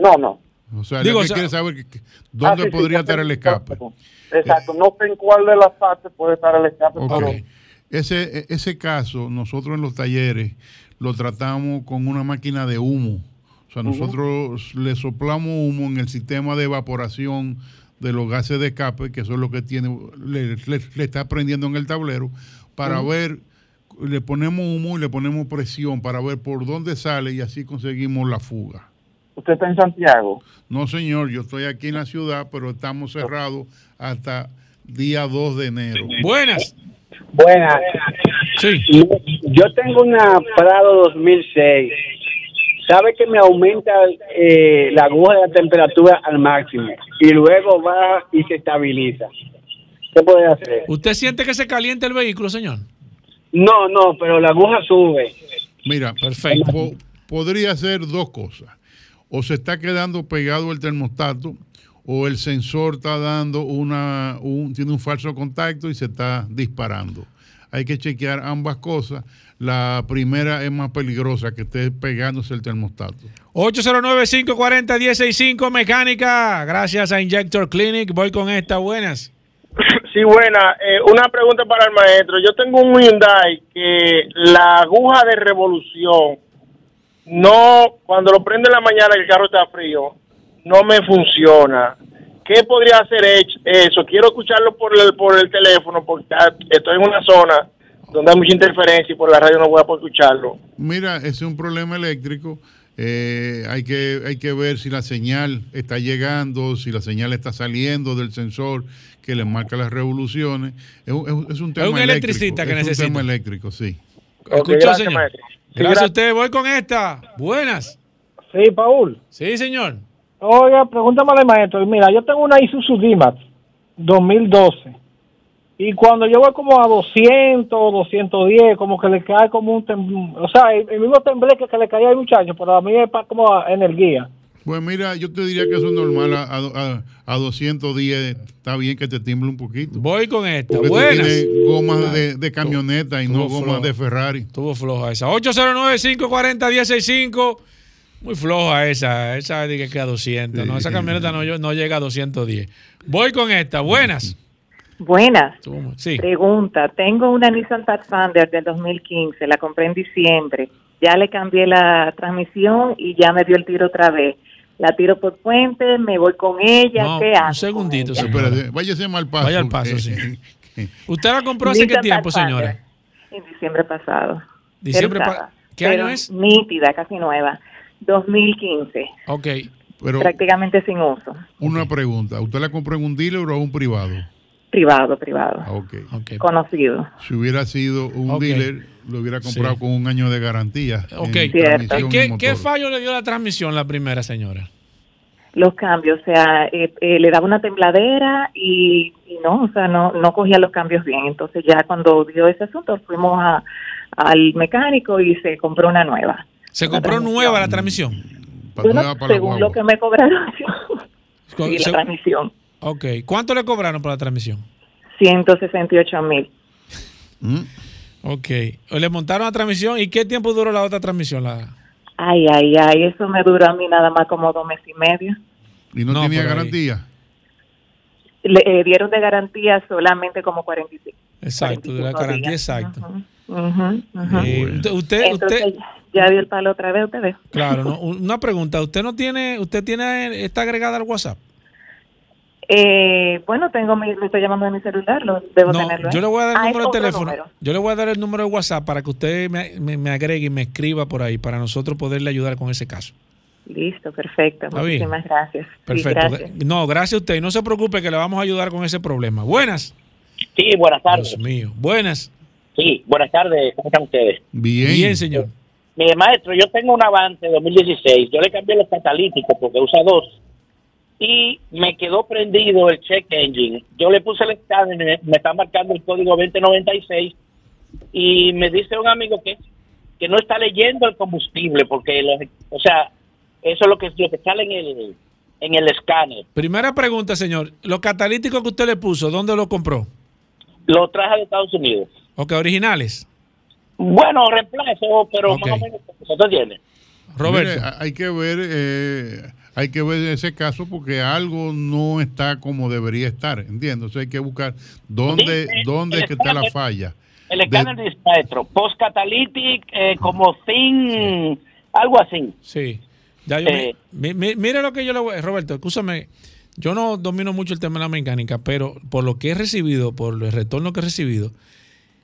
No, no. o sea, Digo, o sea- quiere saber que- que- dónde Ah, sí, sí, podría yo estar el escape. Exacto, no sé en cuál de las partes puede estar el escape, Ok. pero Ese, ese caso, nosotros en los talleres lo tratamos con una máquina de humo. O sea, nosotros le soplamos humo en el sistema de evaporación de los gases de escape, que eso es lo que tiene, le, le- le está prendiendo en el tablero, para ver, le ponemos humo y le ponemos presión para ver por dónde sale y así conseguimos la fuga. usted está en Santiago. No, señor, yo estoy aquí en la ciudad, pero estamos cerrados hasta día 2 de enero. Buenas. Buenas. Sí. Yo tengo una Prado 2006. ¿Sabe que me aumenta eh, la aguja de la temperatura al máximo y luego baja y se estabiliza? ¿Qué puede hacer? ¿Usted siente que se calienta el vehículo, señor? No, no, pero la aguja sube. Mira, Perfecto. po- podría ser dos cosas. O se está quedando pegado el termostato o el sensor está dando una, un, tiene un falso contacto y se está disparando. hay que chequear ambas cosas. La primera es más peligrosa que esté pegándose el termostato. 809-540-165 Mecánica. Gracias a Injector Clinic. Voy con esta. Buenas. Sí, buena. Eh, una pregunta para el maestro. Yo tengo un Hyundai que la aguja de revolución no, cuando lo prende en la mañana que el carro está frío, no me funciona. ¿Qué podría hacer eso? Quiero escucharlo por el, por el teléfono porque estoy en una zona donde hay mucha interferencia y por la radio no voy a poder escucharlo. Mira, es un problema eléctrico. Eh, hay, que, hay que ver si la señal está llegando, si la señal está saliendo del sensor que le marca las revoluciones. Es un, es un- es un tema un eléctrico. electricista que es necesita. un tema eléctrico, sí. ¿Escuchó, gracias, señor? maestro. Gracias a usted. Voy con esta. Buenas. Sí, Paul. Sí, señor. Oiga, pregúntame al maestro. Mira, yo tengo una Isuzu D-Max 2012. Y cuando yo voy como a 200, 210, como que le cae como un tem- O sea, el, el mismo tembleque que le caía al muchacho, pero a mí es como a energía. Pues mira, yo te diría que eso es normal. A, a, a 210 está bien que te tiemble un poquito. Voy con esta. Buenas. tienes gomas de, de camioneta y no gomas flojo. de Ferrari. Estuvo floja esa. 809-540-165. Muy floja esa. Esa de que queda 200. No, esa camioneta no, no llega a 210. Voy con esta. Buenas. Buenas. Sí. Pregunta, tengo una Nissan Pathfinder del 2015, la compré en diciembre, ya le cambié la transmisión y ya me dio el tiro otra vez. La tiro por puente, me voy con ella, No, ¿qué un hago? segundito, Espérate, váyase mal paso. Vaya al paso, Eh, sí. eh, ¿Usted la compró hace qué tiempo, Pathfinder. señora? En diciembre pasado. Diciembre Pero pa- usada, ¿Qué año es? Nítida, casi nueva. 2015, Ok. Pero prácticamente sin uso. una pregunta. ¿Usted la compró en un dealer o en un privado? Privado, privado. Ah, ok. Conocido. Si hubiera sido un dealer, lo hubiera comprado Sí. con un año de garantía. Ok. en ¿Y transmisión y ¿Qué, qué fallo le dio la transmisión la primera, señora? los cambios, o sea, eh, eh, le daba una tembladera y, y no, o sea, no, no cogía los cambios bien. Entonces ya cuando dio ese asunto fuimos a, al mecánico y se compró una nueva. ¿Se compró nueva la transmisión? Bueno, según lo que me cobraron, sí, la se- transmisión, Ok. ¿Cuánto le cobraron por la transmisión? 168 mil. Ok. ¿Le montaron la transmisión y qué tiempo duró la otra transmisión? La... Ay, ay, ay, eso me duró a mí nada más como dos meses y medio. ¿Y no, No, tenía garantía? Le eh, dieron de garantía solamente como 45. Exacto, de la 45 garantía días. Eh, usted, usted, Entonces, usted- ya dio el palo otra vez, usted ve. claro, ¿no? una pregunta. ¿Usted no tiene, usted tiene, está agregada al WhatsApp? Eh, bueno, tengo mi, me estoy llamando de mi celular, lo debo No, tenerlo. yo ahí. le voy a dar el Ah, número de teléfono. número. Yo le voy a dar el número de WhatsApp para que usted me, me- me agregue y me escriba por ahí para nosotros poderle ayudar con ese caso. Listo, perfecto. Está bien. Muchísimas gracias. Sí, Perfecto. gracias. No, gracias a usted. Y no se preocupe que le vamos a ayudar con ese problema. Buenas. Sí, buenas tardes. Dios mío. Buenas. Sí, buenas tardes. ¿Cómo están ustedes? Bien. Bien, señor. Mire, maestro, yo tengo un Avance 2016. Yo le cambié los catalíticos porque usa dos. Y me quedó prendido el check engine. Yo le puse el escáner, me, me está marcando el código 2096. Y me dice un amigo que, que no está leyendo el combustible porque, los, o sea, eso es lo que, lo que sale en el, en el escáner. Primera pregunta, señor. Los catalíticos que usted le puso, ¿dónde los compró? Lo traje de Estados Unidos. Ok, originales. Bueno, reemplazo, pero Ok. más o menos. Roberto. Mire, hay que ver, eh, hay que ver ese caso porque algo no está como debería estar, ¿entiendes? O sea, hay que buscar dónde, Sí, dónde el es que está la falla. El escáner dice, maestro, post-catalytic, eh, como thin, algo así. Sí. Ya yo Eh. mi- mi- mire lo que yo le voy Roberto, escúchame. Yo no domino mucho el tema de la mecánica, pero por lo que he recibido, por el retorno que he recibido,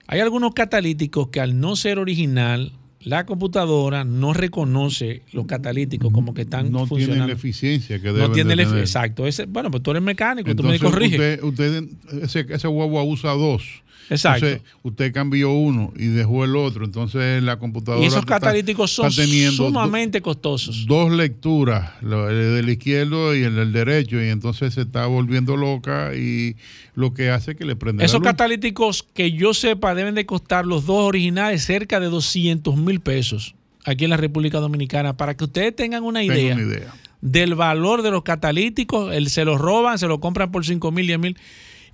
hay algunos catalíticos que al no ser original, la computadora no reconoce los catalíticos como que están No tienen funcionando. la eficiencia que no deben tiene de la efi- tener. Exacto. Ese, bueno, pues tú eres mecánico, tú me Entonces, corriges. usted, usted ese, ese guagua usa dos. Exacto. Entonces, usted cambió uno y dejó el otro. Entonces, la computadora. y esos está- catalíticos son está do- sumamente costosos. dos lecturas, el del izquierdo y el del derecho, y entonces se está volviendo loca y lo que hace que le prenda Esos la luz. catalíticos que yo sepa deben de costar los dos originales cerca de 200 mil pesos aquí en la República Dominicana para que ustedes tengan una Tengo idea, una idea. del valor de los catalíticos. El, se los roban, se los compran por 5 mil, 10 mil.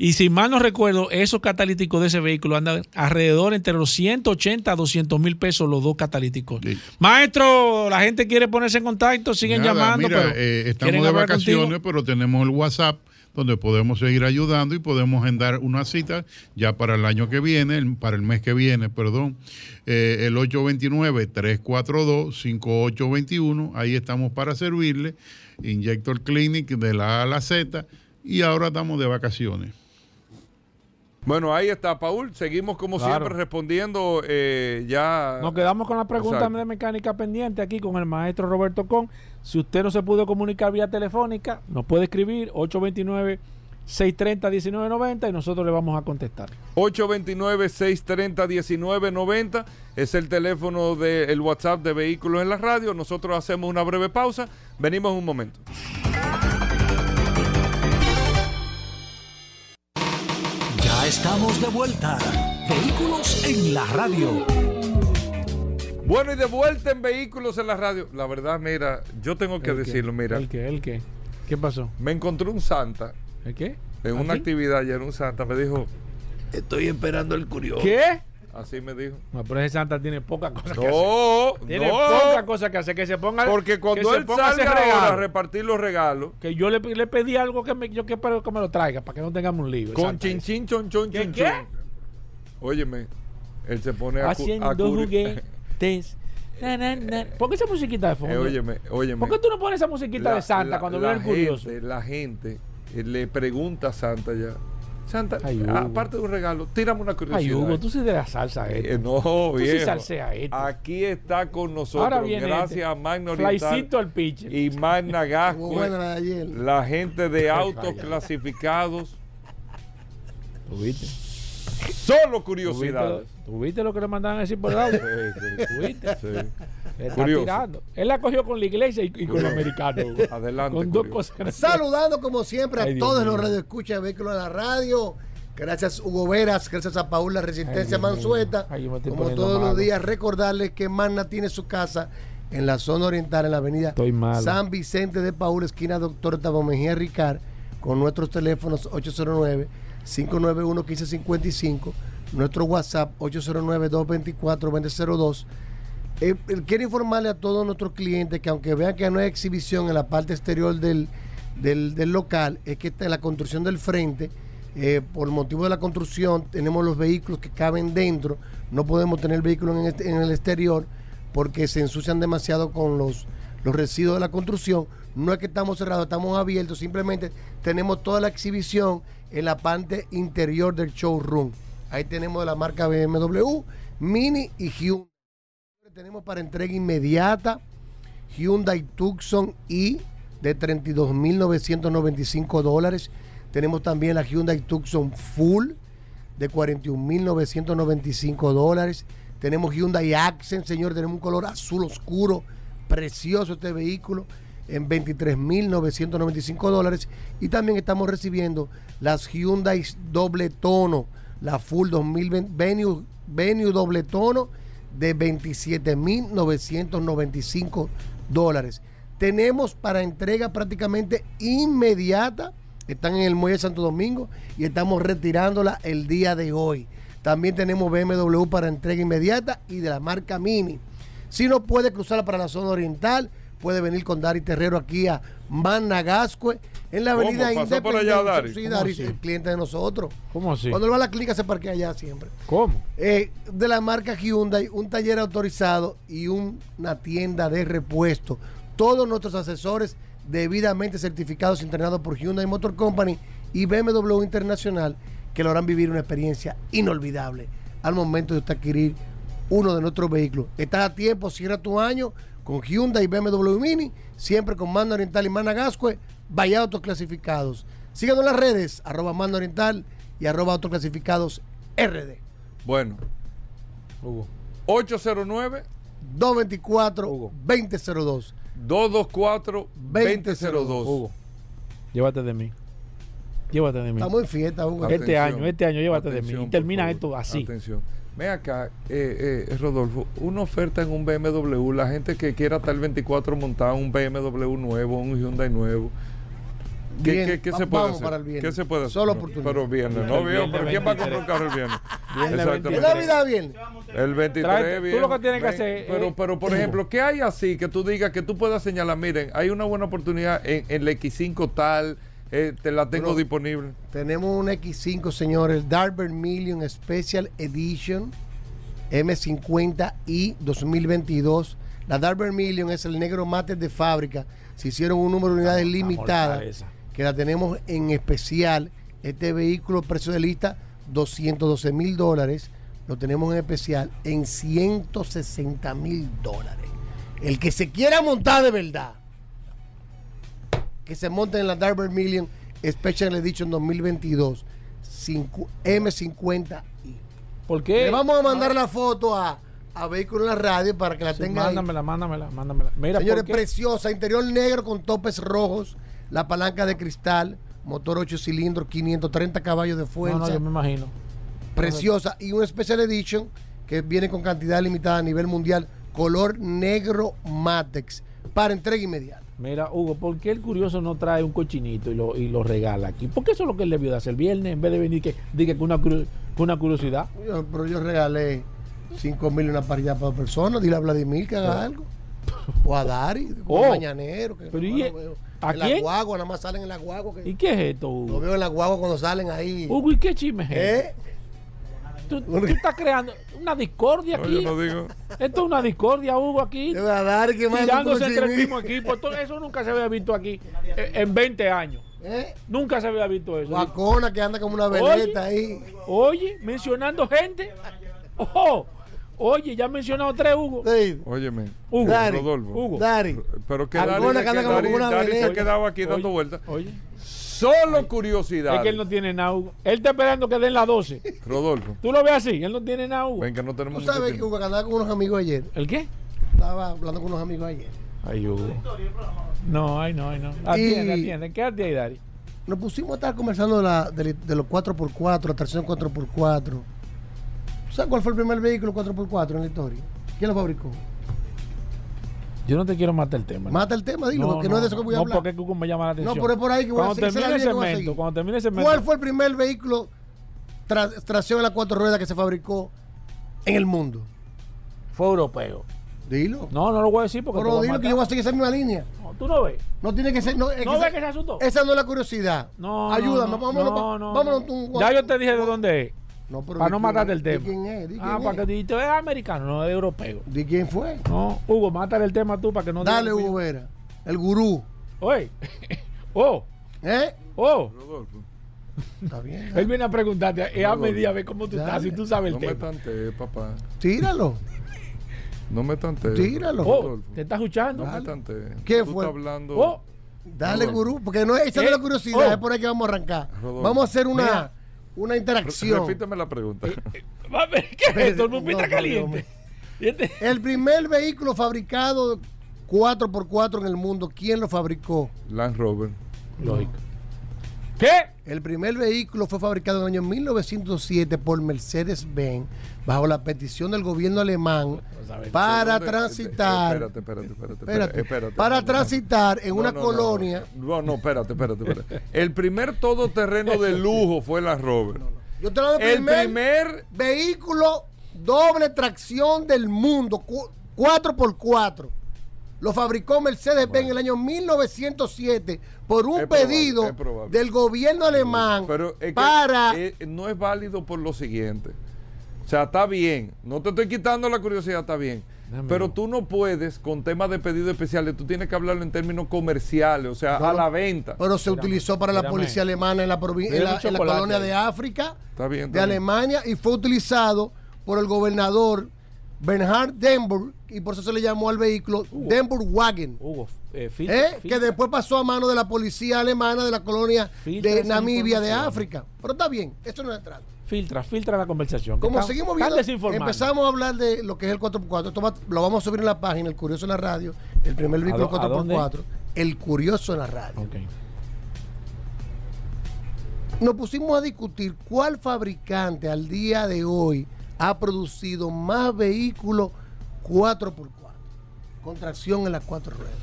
Y si mal no recuerdo, esos catalíticos de ese vehículo andan alrededor entre los 180 a 200 mil pesos los dos catalíticos. Maestro, la gente quiere ponerse en contacto, siguen Nada, llamando. mira, pero eh, estamos de vacaciones, contigo. pero tenemos el WhatsApp donde podemos seguir ayudando y podemos agendar una cita ya para el año que viene, para el mes que viene, perdón. Eh, el 829-342-5821, ahí estamos para servirle. Injector Clinic de la A a la Z y ahora estamos de vacaciones. Bueno, ahí está, Paul. Seguimos como Claro. siempre respondiendo eh, ya. Nos quedamos con la pregunta Exacto. de mecánica pendiente aquí con el maestro Roberto Con. Si usted no se pudo comunicar vía telefónica, nos puede escribir 829-630-1990 y nosotros le vamos a contestar. 829-630-1990 es el teléfono del WhatsApp de Vehículos en la Radio. Nosotros hacemos una breve pausa. Venimos un momento. Estamos de vuelta. Vehículos en la radio. Bueno, y de vuelta en Vehículos en la Radio. La verdad, mira, yo tengo que ¿El qué? decirlo, mira. ¿El qué? ¿El qué? ¿Qué pasó? Me encontré un Santa. ¿El qué? En una ¿Aquí? actividad ayer, un Santa me dijo, estoy esperando el curioso. ¿Qué? Así me dijo. No, pero ese Santa tiene poca cosa que No, hacer. Tiene no. poca cosa que hacer. Que se ponga. Porque que cuando él salga ahora a repartir los regalos, que yo le, le pedí algo que me, yo que espero que me lo traiga para que no tengamos un lío. con Santa chin ese. chin chon chon ¿Qué. Óyeme, él se pone a, Haciendo a juguetes. Na, na, na. ¿Por qué esa musiquita de fondo? Eh, óyeme, óyeme. ¿Por qué tú no pones esa musiquita La- de Santa la- cuando viene el curioso? la gente eh, le pregunta a Santa ya. Santa, Ay, aparte de un regalo, tírame una curiosidad. Ay, Hugo, tú sí de la salsa Eh, no, Tú sí. Aquí está con nosotros, Ahora viene gracias este. a Magna Oriental Flycito al pitcher. y Magna Gasco, Muy buena la de ayer. la gente de autos clasificados. ¿Tú viste? Solo curiosidades. ¿Tú viste lo que le mandaban a decir por el audio? Sí, ¿Tú viste? sí. Le está Curioso. tirando. Él la cogió con la iglesia y, y con los americanos. Adelante, Con dos curioso. cosas. Saludando como siempre a Ay, Dios todos mío. los radioescuchas de Vehículos en la Radio. Gracias Hugo Veras, gracias a Paula Resistencia Ay, Dios mío. Mansueta. Ay, Como todos los días, recordarles que Magna tiene su casa en la zona oriental, en la avenida. San Vicente de Paul, esquina Doctor Tabo Mejía Ricard, con nuestros teléfonos 809-591-1555, nuestro WhatsApp 809-224-2002. Eh, eh, quiero informarle a todos nuestros clientes que aunque vean que no hay exhibición en la parte exterior del, del, local, es que está en la construcción del frente, eh, por motivo de la construcción, tenemos los vehículos que caben dentro, no podemos tener vehículos en, este- en el exterior porque se ensucian demasiado con los, los residuos de la construcción. No es que estamos cerrados, estamos abiertos, simplemente tenemos toda la exhibición en la parte interior del showroom. Ahí tenemos la marca BMW, Mini y Hyundai. Tenemos para entrega inmediata Hyundai Tucson i de 32.995 dólares. Tenemos también la Hyundai Tucson Full de 41.995 dólares. Tenemos Hyundai Accent, señor, tenemos un color azul oscuro, precioso este vehículo, en 23.995 dólares. Y también estamos recibiendo las Hyundai doble tono, la Full 2020, Venue, Venue doble tono de 27.995 dólares. Tenemos para entrega prácticamente inmediata. Están en el Muelle Santo Domingo y estamos retirándola el día de hoy. También tenemos BMW para entrega inmediata y de la marca Mini. Si no puede cruzar para la zona oriental, puede venir con Dari Terrero aquí a Managascue en la ¿Cómo? avenida ¿Pasó por allá, Independencia. Dari? Sí, cliente de nosotros. ¿Cómo así? Cuando él va a la clínica se parquea allá siempre. ¿Cómo? Eh, de la marca Hyundai, un taller autorizado y una tienda de repuesto. Todos nuestros asesores debidamente certificados y entrenados por Hyundai Motor Company y BMW Internacional que lo harán vivir una experiencia inolvidable al momento de usted adquirir uno de nuestros vehículos. Estás a tiempo, cierra tu año con Hyundai y BMW Mini, siempre con Mando Oriental y Managascue, vaya autoclasificados. Síganos en las redes, arroba Mando Oriental y arroba autoclasificados RD. Bueno, Hugo. 809 224 2002 224 2002. Hugo, llévate de mí. Llévate de mí. Estamos en fiesta, Hugo. Este Atención, año, este año llévate de mí. Y termina esto así. Atención. Ven acá, eh, eh, Rodolfo, una oferta en un BMW, la gente que quiera estar el 24 montada un BMW nuevo, un Hyundai nuevo, ¿Qué, se puede vamos hacer? para el viernes. ¿Qué se puede hacer? Solo oportunidad. Pero viernes, ¿no? El Viernes, ¿Pero quién va a comprar un 23. carro el viernes? Viernes Exactamente. ¿Es Navidad bien? El 23 Trae- tú lo que tienes que hacer Pero, es- pero por ejemplo, ¿qué hay así que tú digas que tú puedas señalar? Miren, hay una buena oportunidad en, en la X5 tal, eh, te la tengo disponible. Tenemos un X5, señores, Dark Vermilion Special Edition M50i 2022. La Dark Vermilion es el negro mate de fábrica. Se hicieron un número de unidades limitadas. Que la tenemos en especial. Este vehículo, precio de lista, 212 mil dólares. Lo tenemos en especial en 160 mil dólares. El que se quiera montar de verdad, que se monte en la Dark Vermilion Special Edition 2022 cincu- M50. ¿Por qué? Le vamos a mandar la foto a, a Vehículo en la Radio para que la Sí, tenga ahí. mándamela, mándamela, mándamela. Mira, Señores, preciosa, interior negro con topes rojos, la palanca de cristal, motor 8 cilindros, 530 caballos de fuerza. No, no, yo me imagino. preciosa y un Special Edition que viene con cantidad limitada a nivel mundial, color negro Matex para entrega inmediata. Mira, Hugo, ¿por qué el curioso no trae un cochinito y lo, y lo regala aquí? Porque eso es lo que él debió de hacer el viernes, en vez de venir que diga que una, una curiosidad. Yo- pero yo regalé 5 mil una parrilla para personas. Dile a Vladimir que haga algo. O a Dari, como Oh. mañanero. Que Pero no ¿y- lo veo. A en la quién? guagua, nada más salen en la guagua. Que ¿Y qué es esto, lo Hugo? veo en la guagua cuando salen ahí. Hugo, ¿y qué chisme es ¿Eh? Tú, tú estás creando una discordia No, aquí. yo no digo. Esto es una discordia, Hugo, aquí. Te voy a dar que Tirándose entre el mismo equipo. Esto- eso nunca se había visto aquí eh, en 20 años. ¿Eh? Nunca se había visto eso. Guacona que anda como una veleta ahí. Oye, mencionando gente. Ojo, oye, ya han mencionado tres, Hugo. Sí. Óyeme, Hugo. Dari, Rodolfo. Hugo. Dari. Pero que Dari, que como Dari- una Dari se ha quedado aquí Oye, dando vueltas. Oye, Solo curiosidad. es que él no tiene nada, Hugo. Él está esperando que den las 12. Rodolfo, Tú lo ves así, él no tiene nada, Hugo. ven que no tenemos Tú mucho sabes que. Hugo, andaba con unos amigos ayer. ¿El qué? Estaba hablando con unos amigos ayer. Ay, Hugo. No, ay, no, ay, no. Atiende, Y- atiende. Quédate ahí, Dari. Nos pusimos a estar conversando de, la- de, de los 4x4, la tracción 4x4. ¿Sabes cuál fue el primer vehículo 4x4 en la historia? ¿Quién lo fabricó? Yo no te quiero matar el tema. Mata el tema, dilo, porque no, es de eso que voy a no, hablar. porque Hugo me llama la atención. No, pero es por ahí que voy a cuando termine voy a seguir. cuando termine segmento. ¿Cuál fue el primer vehículo tra- tracción en las cuatro ruedas que se fabricó en el mundo? Fue europeo. Dilo. No, no lo voy a decir porque Pero a dilo que yo voy a seguir esa misma línea. No, Tú no ves. No tiene que ser. No, es ¿No que ves que se asustó? Esa no es la curiosidad. No, Ayúdame, no, vámonos. no, no, vámonos no. un- Ya yo te dije de dónde es. No, pero para no es, el tema. quién es, ah, quién para es. que dijiste, es americano, no es europeo. ¿De quién fue? No, Hugo, mátale el tema tú para que no Dale, Hugo. Vera. El gurú. Oye, oh, ¿Eh? oh. Rodolfo, Está bien. Él viene a preguntarte, es a medida, ve cómo tú Dale. estás, si tú sabes el no me tema. tantees, papá. Tíralo. No me tantees. Tíralo. Oh, Rodolfo. ¿te estás escuchando? No me tantees. ¿Qué Tú fue? estás hablando. Oh, Dale, Rodolfo. gurú. Porque no, esa es Eh, la curiosidad. oh. Es por ahí que vamos a arrancar. Rodolfo. Vamos a hacer una, Mira. Una interacción. Repíteme la pregunta. va a ver, ¿qué es esto? El No, pupita no, caliente. ¿Y este? El primer vehículo fabricado 4x4 en el mundo, ¿quién lo fabricó? Land Rover. Lógico. ¿Qué? El primer vehículo fue fabricado en el año 1907 por Mercedes-Benz bajo la petición del gobierno alemán para ¿Dónde? transitar. Espérate, espérate, espérate. Espérate. espérate, para transitar en una colonia. No, no, espérate, espérate, espérate. El primer todoterreno de lujo fue la Rover. Yo te lo doy El primer, vehículo doble tracción del mundo, cu- 4x4. Lo fabricó Mercedes-Benz en el año 1907 por un Es pedido probable. del gobierno alemán Pero es que para eh, no es válido por lo siguiente. O sea, está bien. No te estoy quitando la curiosidad, está bien. Pero tú no puedes, con temas de pedidos especiales, tú tienes que hablarlo en términos comerciales, o sea, No, a la venta. Pero se utilizó para la policía alemana en la, en la, en la colonia de África, Está bien. está de bien. Alemania, y fue utilizado por el gobernador Bernhard Denburg, y por eso se le llamó al vehículo Denburg Wagen. Hugo, eh, ¿eh? que después pasó a mano de la policía alemana de la colonia Filtra de Namibia de. África. Pero está bien, eso no es trato. filtra, filtra la conversación. Como seguimos viendo, empezamos a hablar de lo que es el 4x4. Esto va- lo vamos a subir en la página, el Curioso en la Radio, el primer vehículo dó- a dónde? 4x4, el Curioso en la Radio. Ok. Nos pusimos a discutir cuál fabricante al día de hoy ha producido más vehículos 4x4, con tracción en las cuatro ruedas.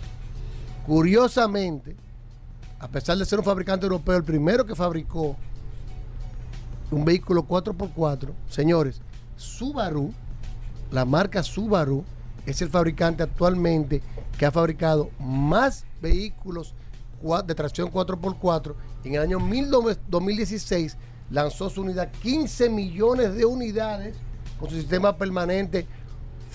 Curiosamente, a pesar de ser un fabricante europeo, el primero que fabricó un vehículo 4x4, señores, Subaru, la marca Subaru, es el fabricante actualmente que ha fabricado más vehículos de tracción 4x4. En el año 19- 2016 lanzó su unidad 15 millones de unidades con su sistema permanente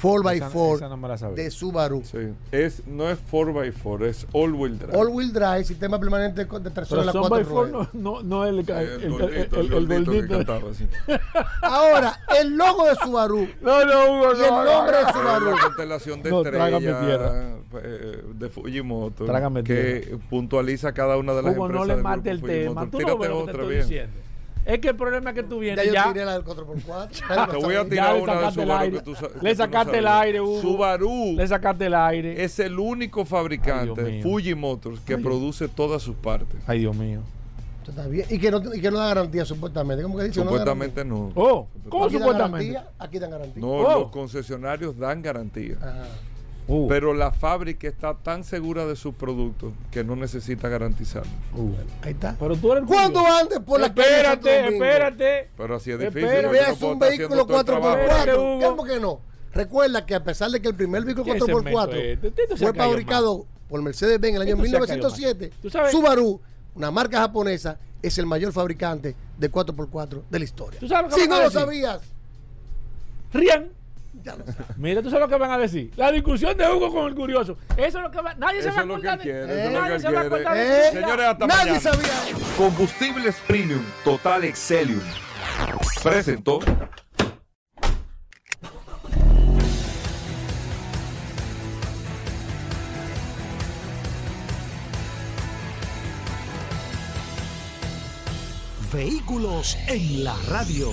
4x4 Esa no de Subaru. Sí. Es, no es 4x4, es all-wheel drive. All wheel drive, sistema permanente de tracción en las cuatro ruedas. no, no, no el, el, El el- el- el el. Ahora, el logo de Subaru. No, no, Hugo, Y el no, nombre de Es Subaru. la constelación de No, trágame estrellas tierra. eh, de Fujimoto Trágame que puntualiza cada una de las Hugo, empresas no le mate el tema. Tú no Tírate ves lo que te otra estoy bien. diciendo. Es que el problema es que tú Ya vienes yo ya. tiré la del 4x4. Te voy a tirar una de Subaru aire. que tú que Le no sacaste el aire, Hugo. Subaru Le sacaste el aire. es el único Ay, fabricante, mío. Fuji Motors, que Ay. produce todas sus partes. Ay, Dios mío. Bien. Y que no, y que no da garantía, supuestamente. ¿Cómo que dice? Supuestamente no. Oh, ¿cómo Aquí dan supuestamente? garantía, Aquí dan garantía. No, Oh. los concesionarios dan garantía. Ajá. Uh, Pero la fábrica está tan segura de sus productos que no necesita garantizarlo. uh. Ahí está. Pero tú eres ¿Cuándo andes por la calle Espérate, espérate. Pero así es difícil. No veas puedo un vehículo haciendo todo el trabajo. Espérate, 4x4. Hugo. ¿Cómo que no? Recuerda que a pesar de que el primer vehículo ¿Qué 4x4 segmento es este? Se fue fabricado por Mercedes-Benz en el año Tito se ha caído 1907, mal. ¿Tú sabes? Subaru, una marca japonesa, es el mayor fabricante de 4x4 de la historia. ¿Tú sabes lo que Si no lo sabías, Rían. ya lo sabes. Mira, tú sabes lo que van a decir. La discusión de Hugo con el curioso. Eso es lo que va. Nadie se Eso va a es lo que acordar de- quiere, eso es lo Nadie se va a quiere. acordar de Eh, eso. Señores, hasta Nadie mañana. sabía. Combustibles Premium Total Excelium presentó Vehículos en la radio.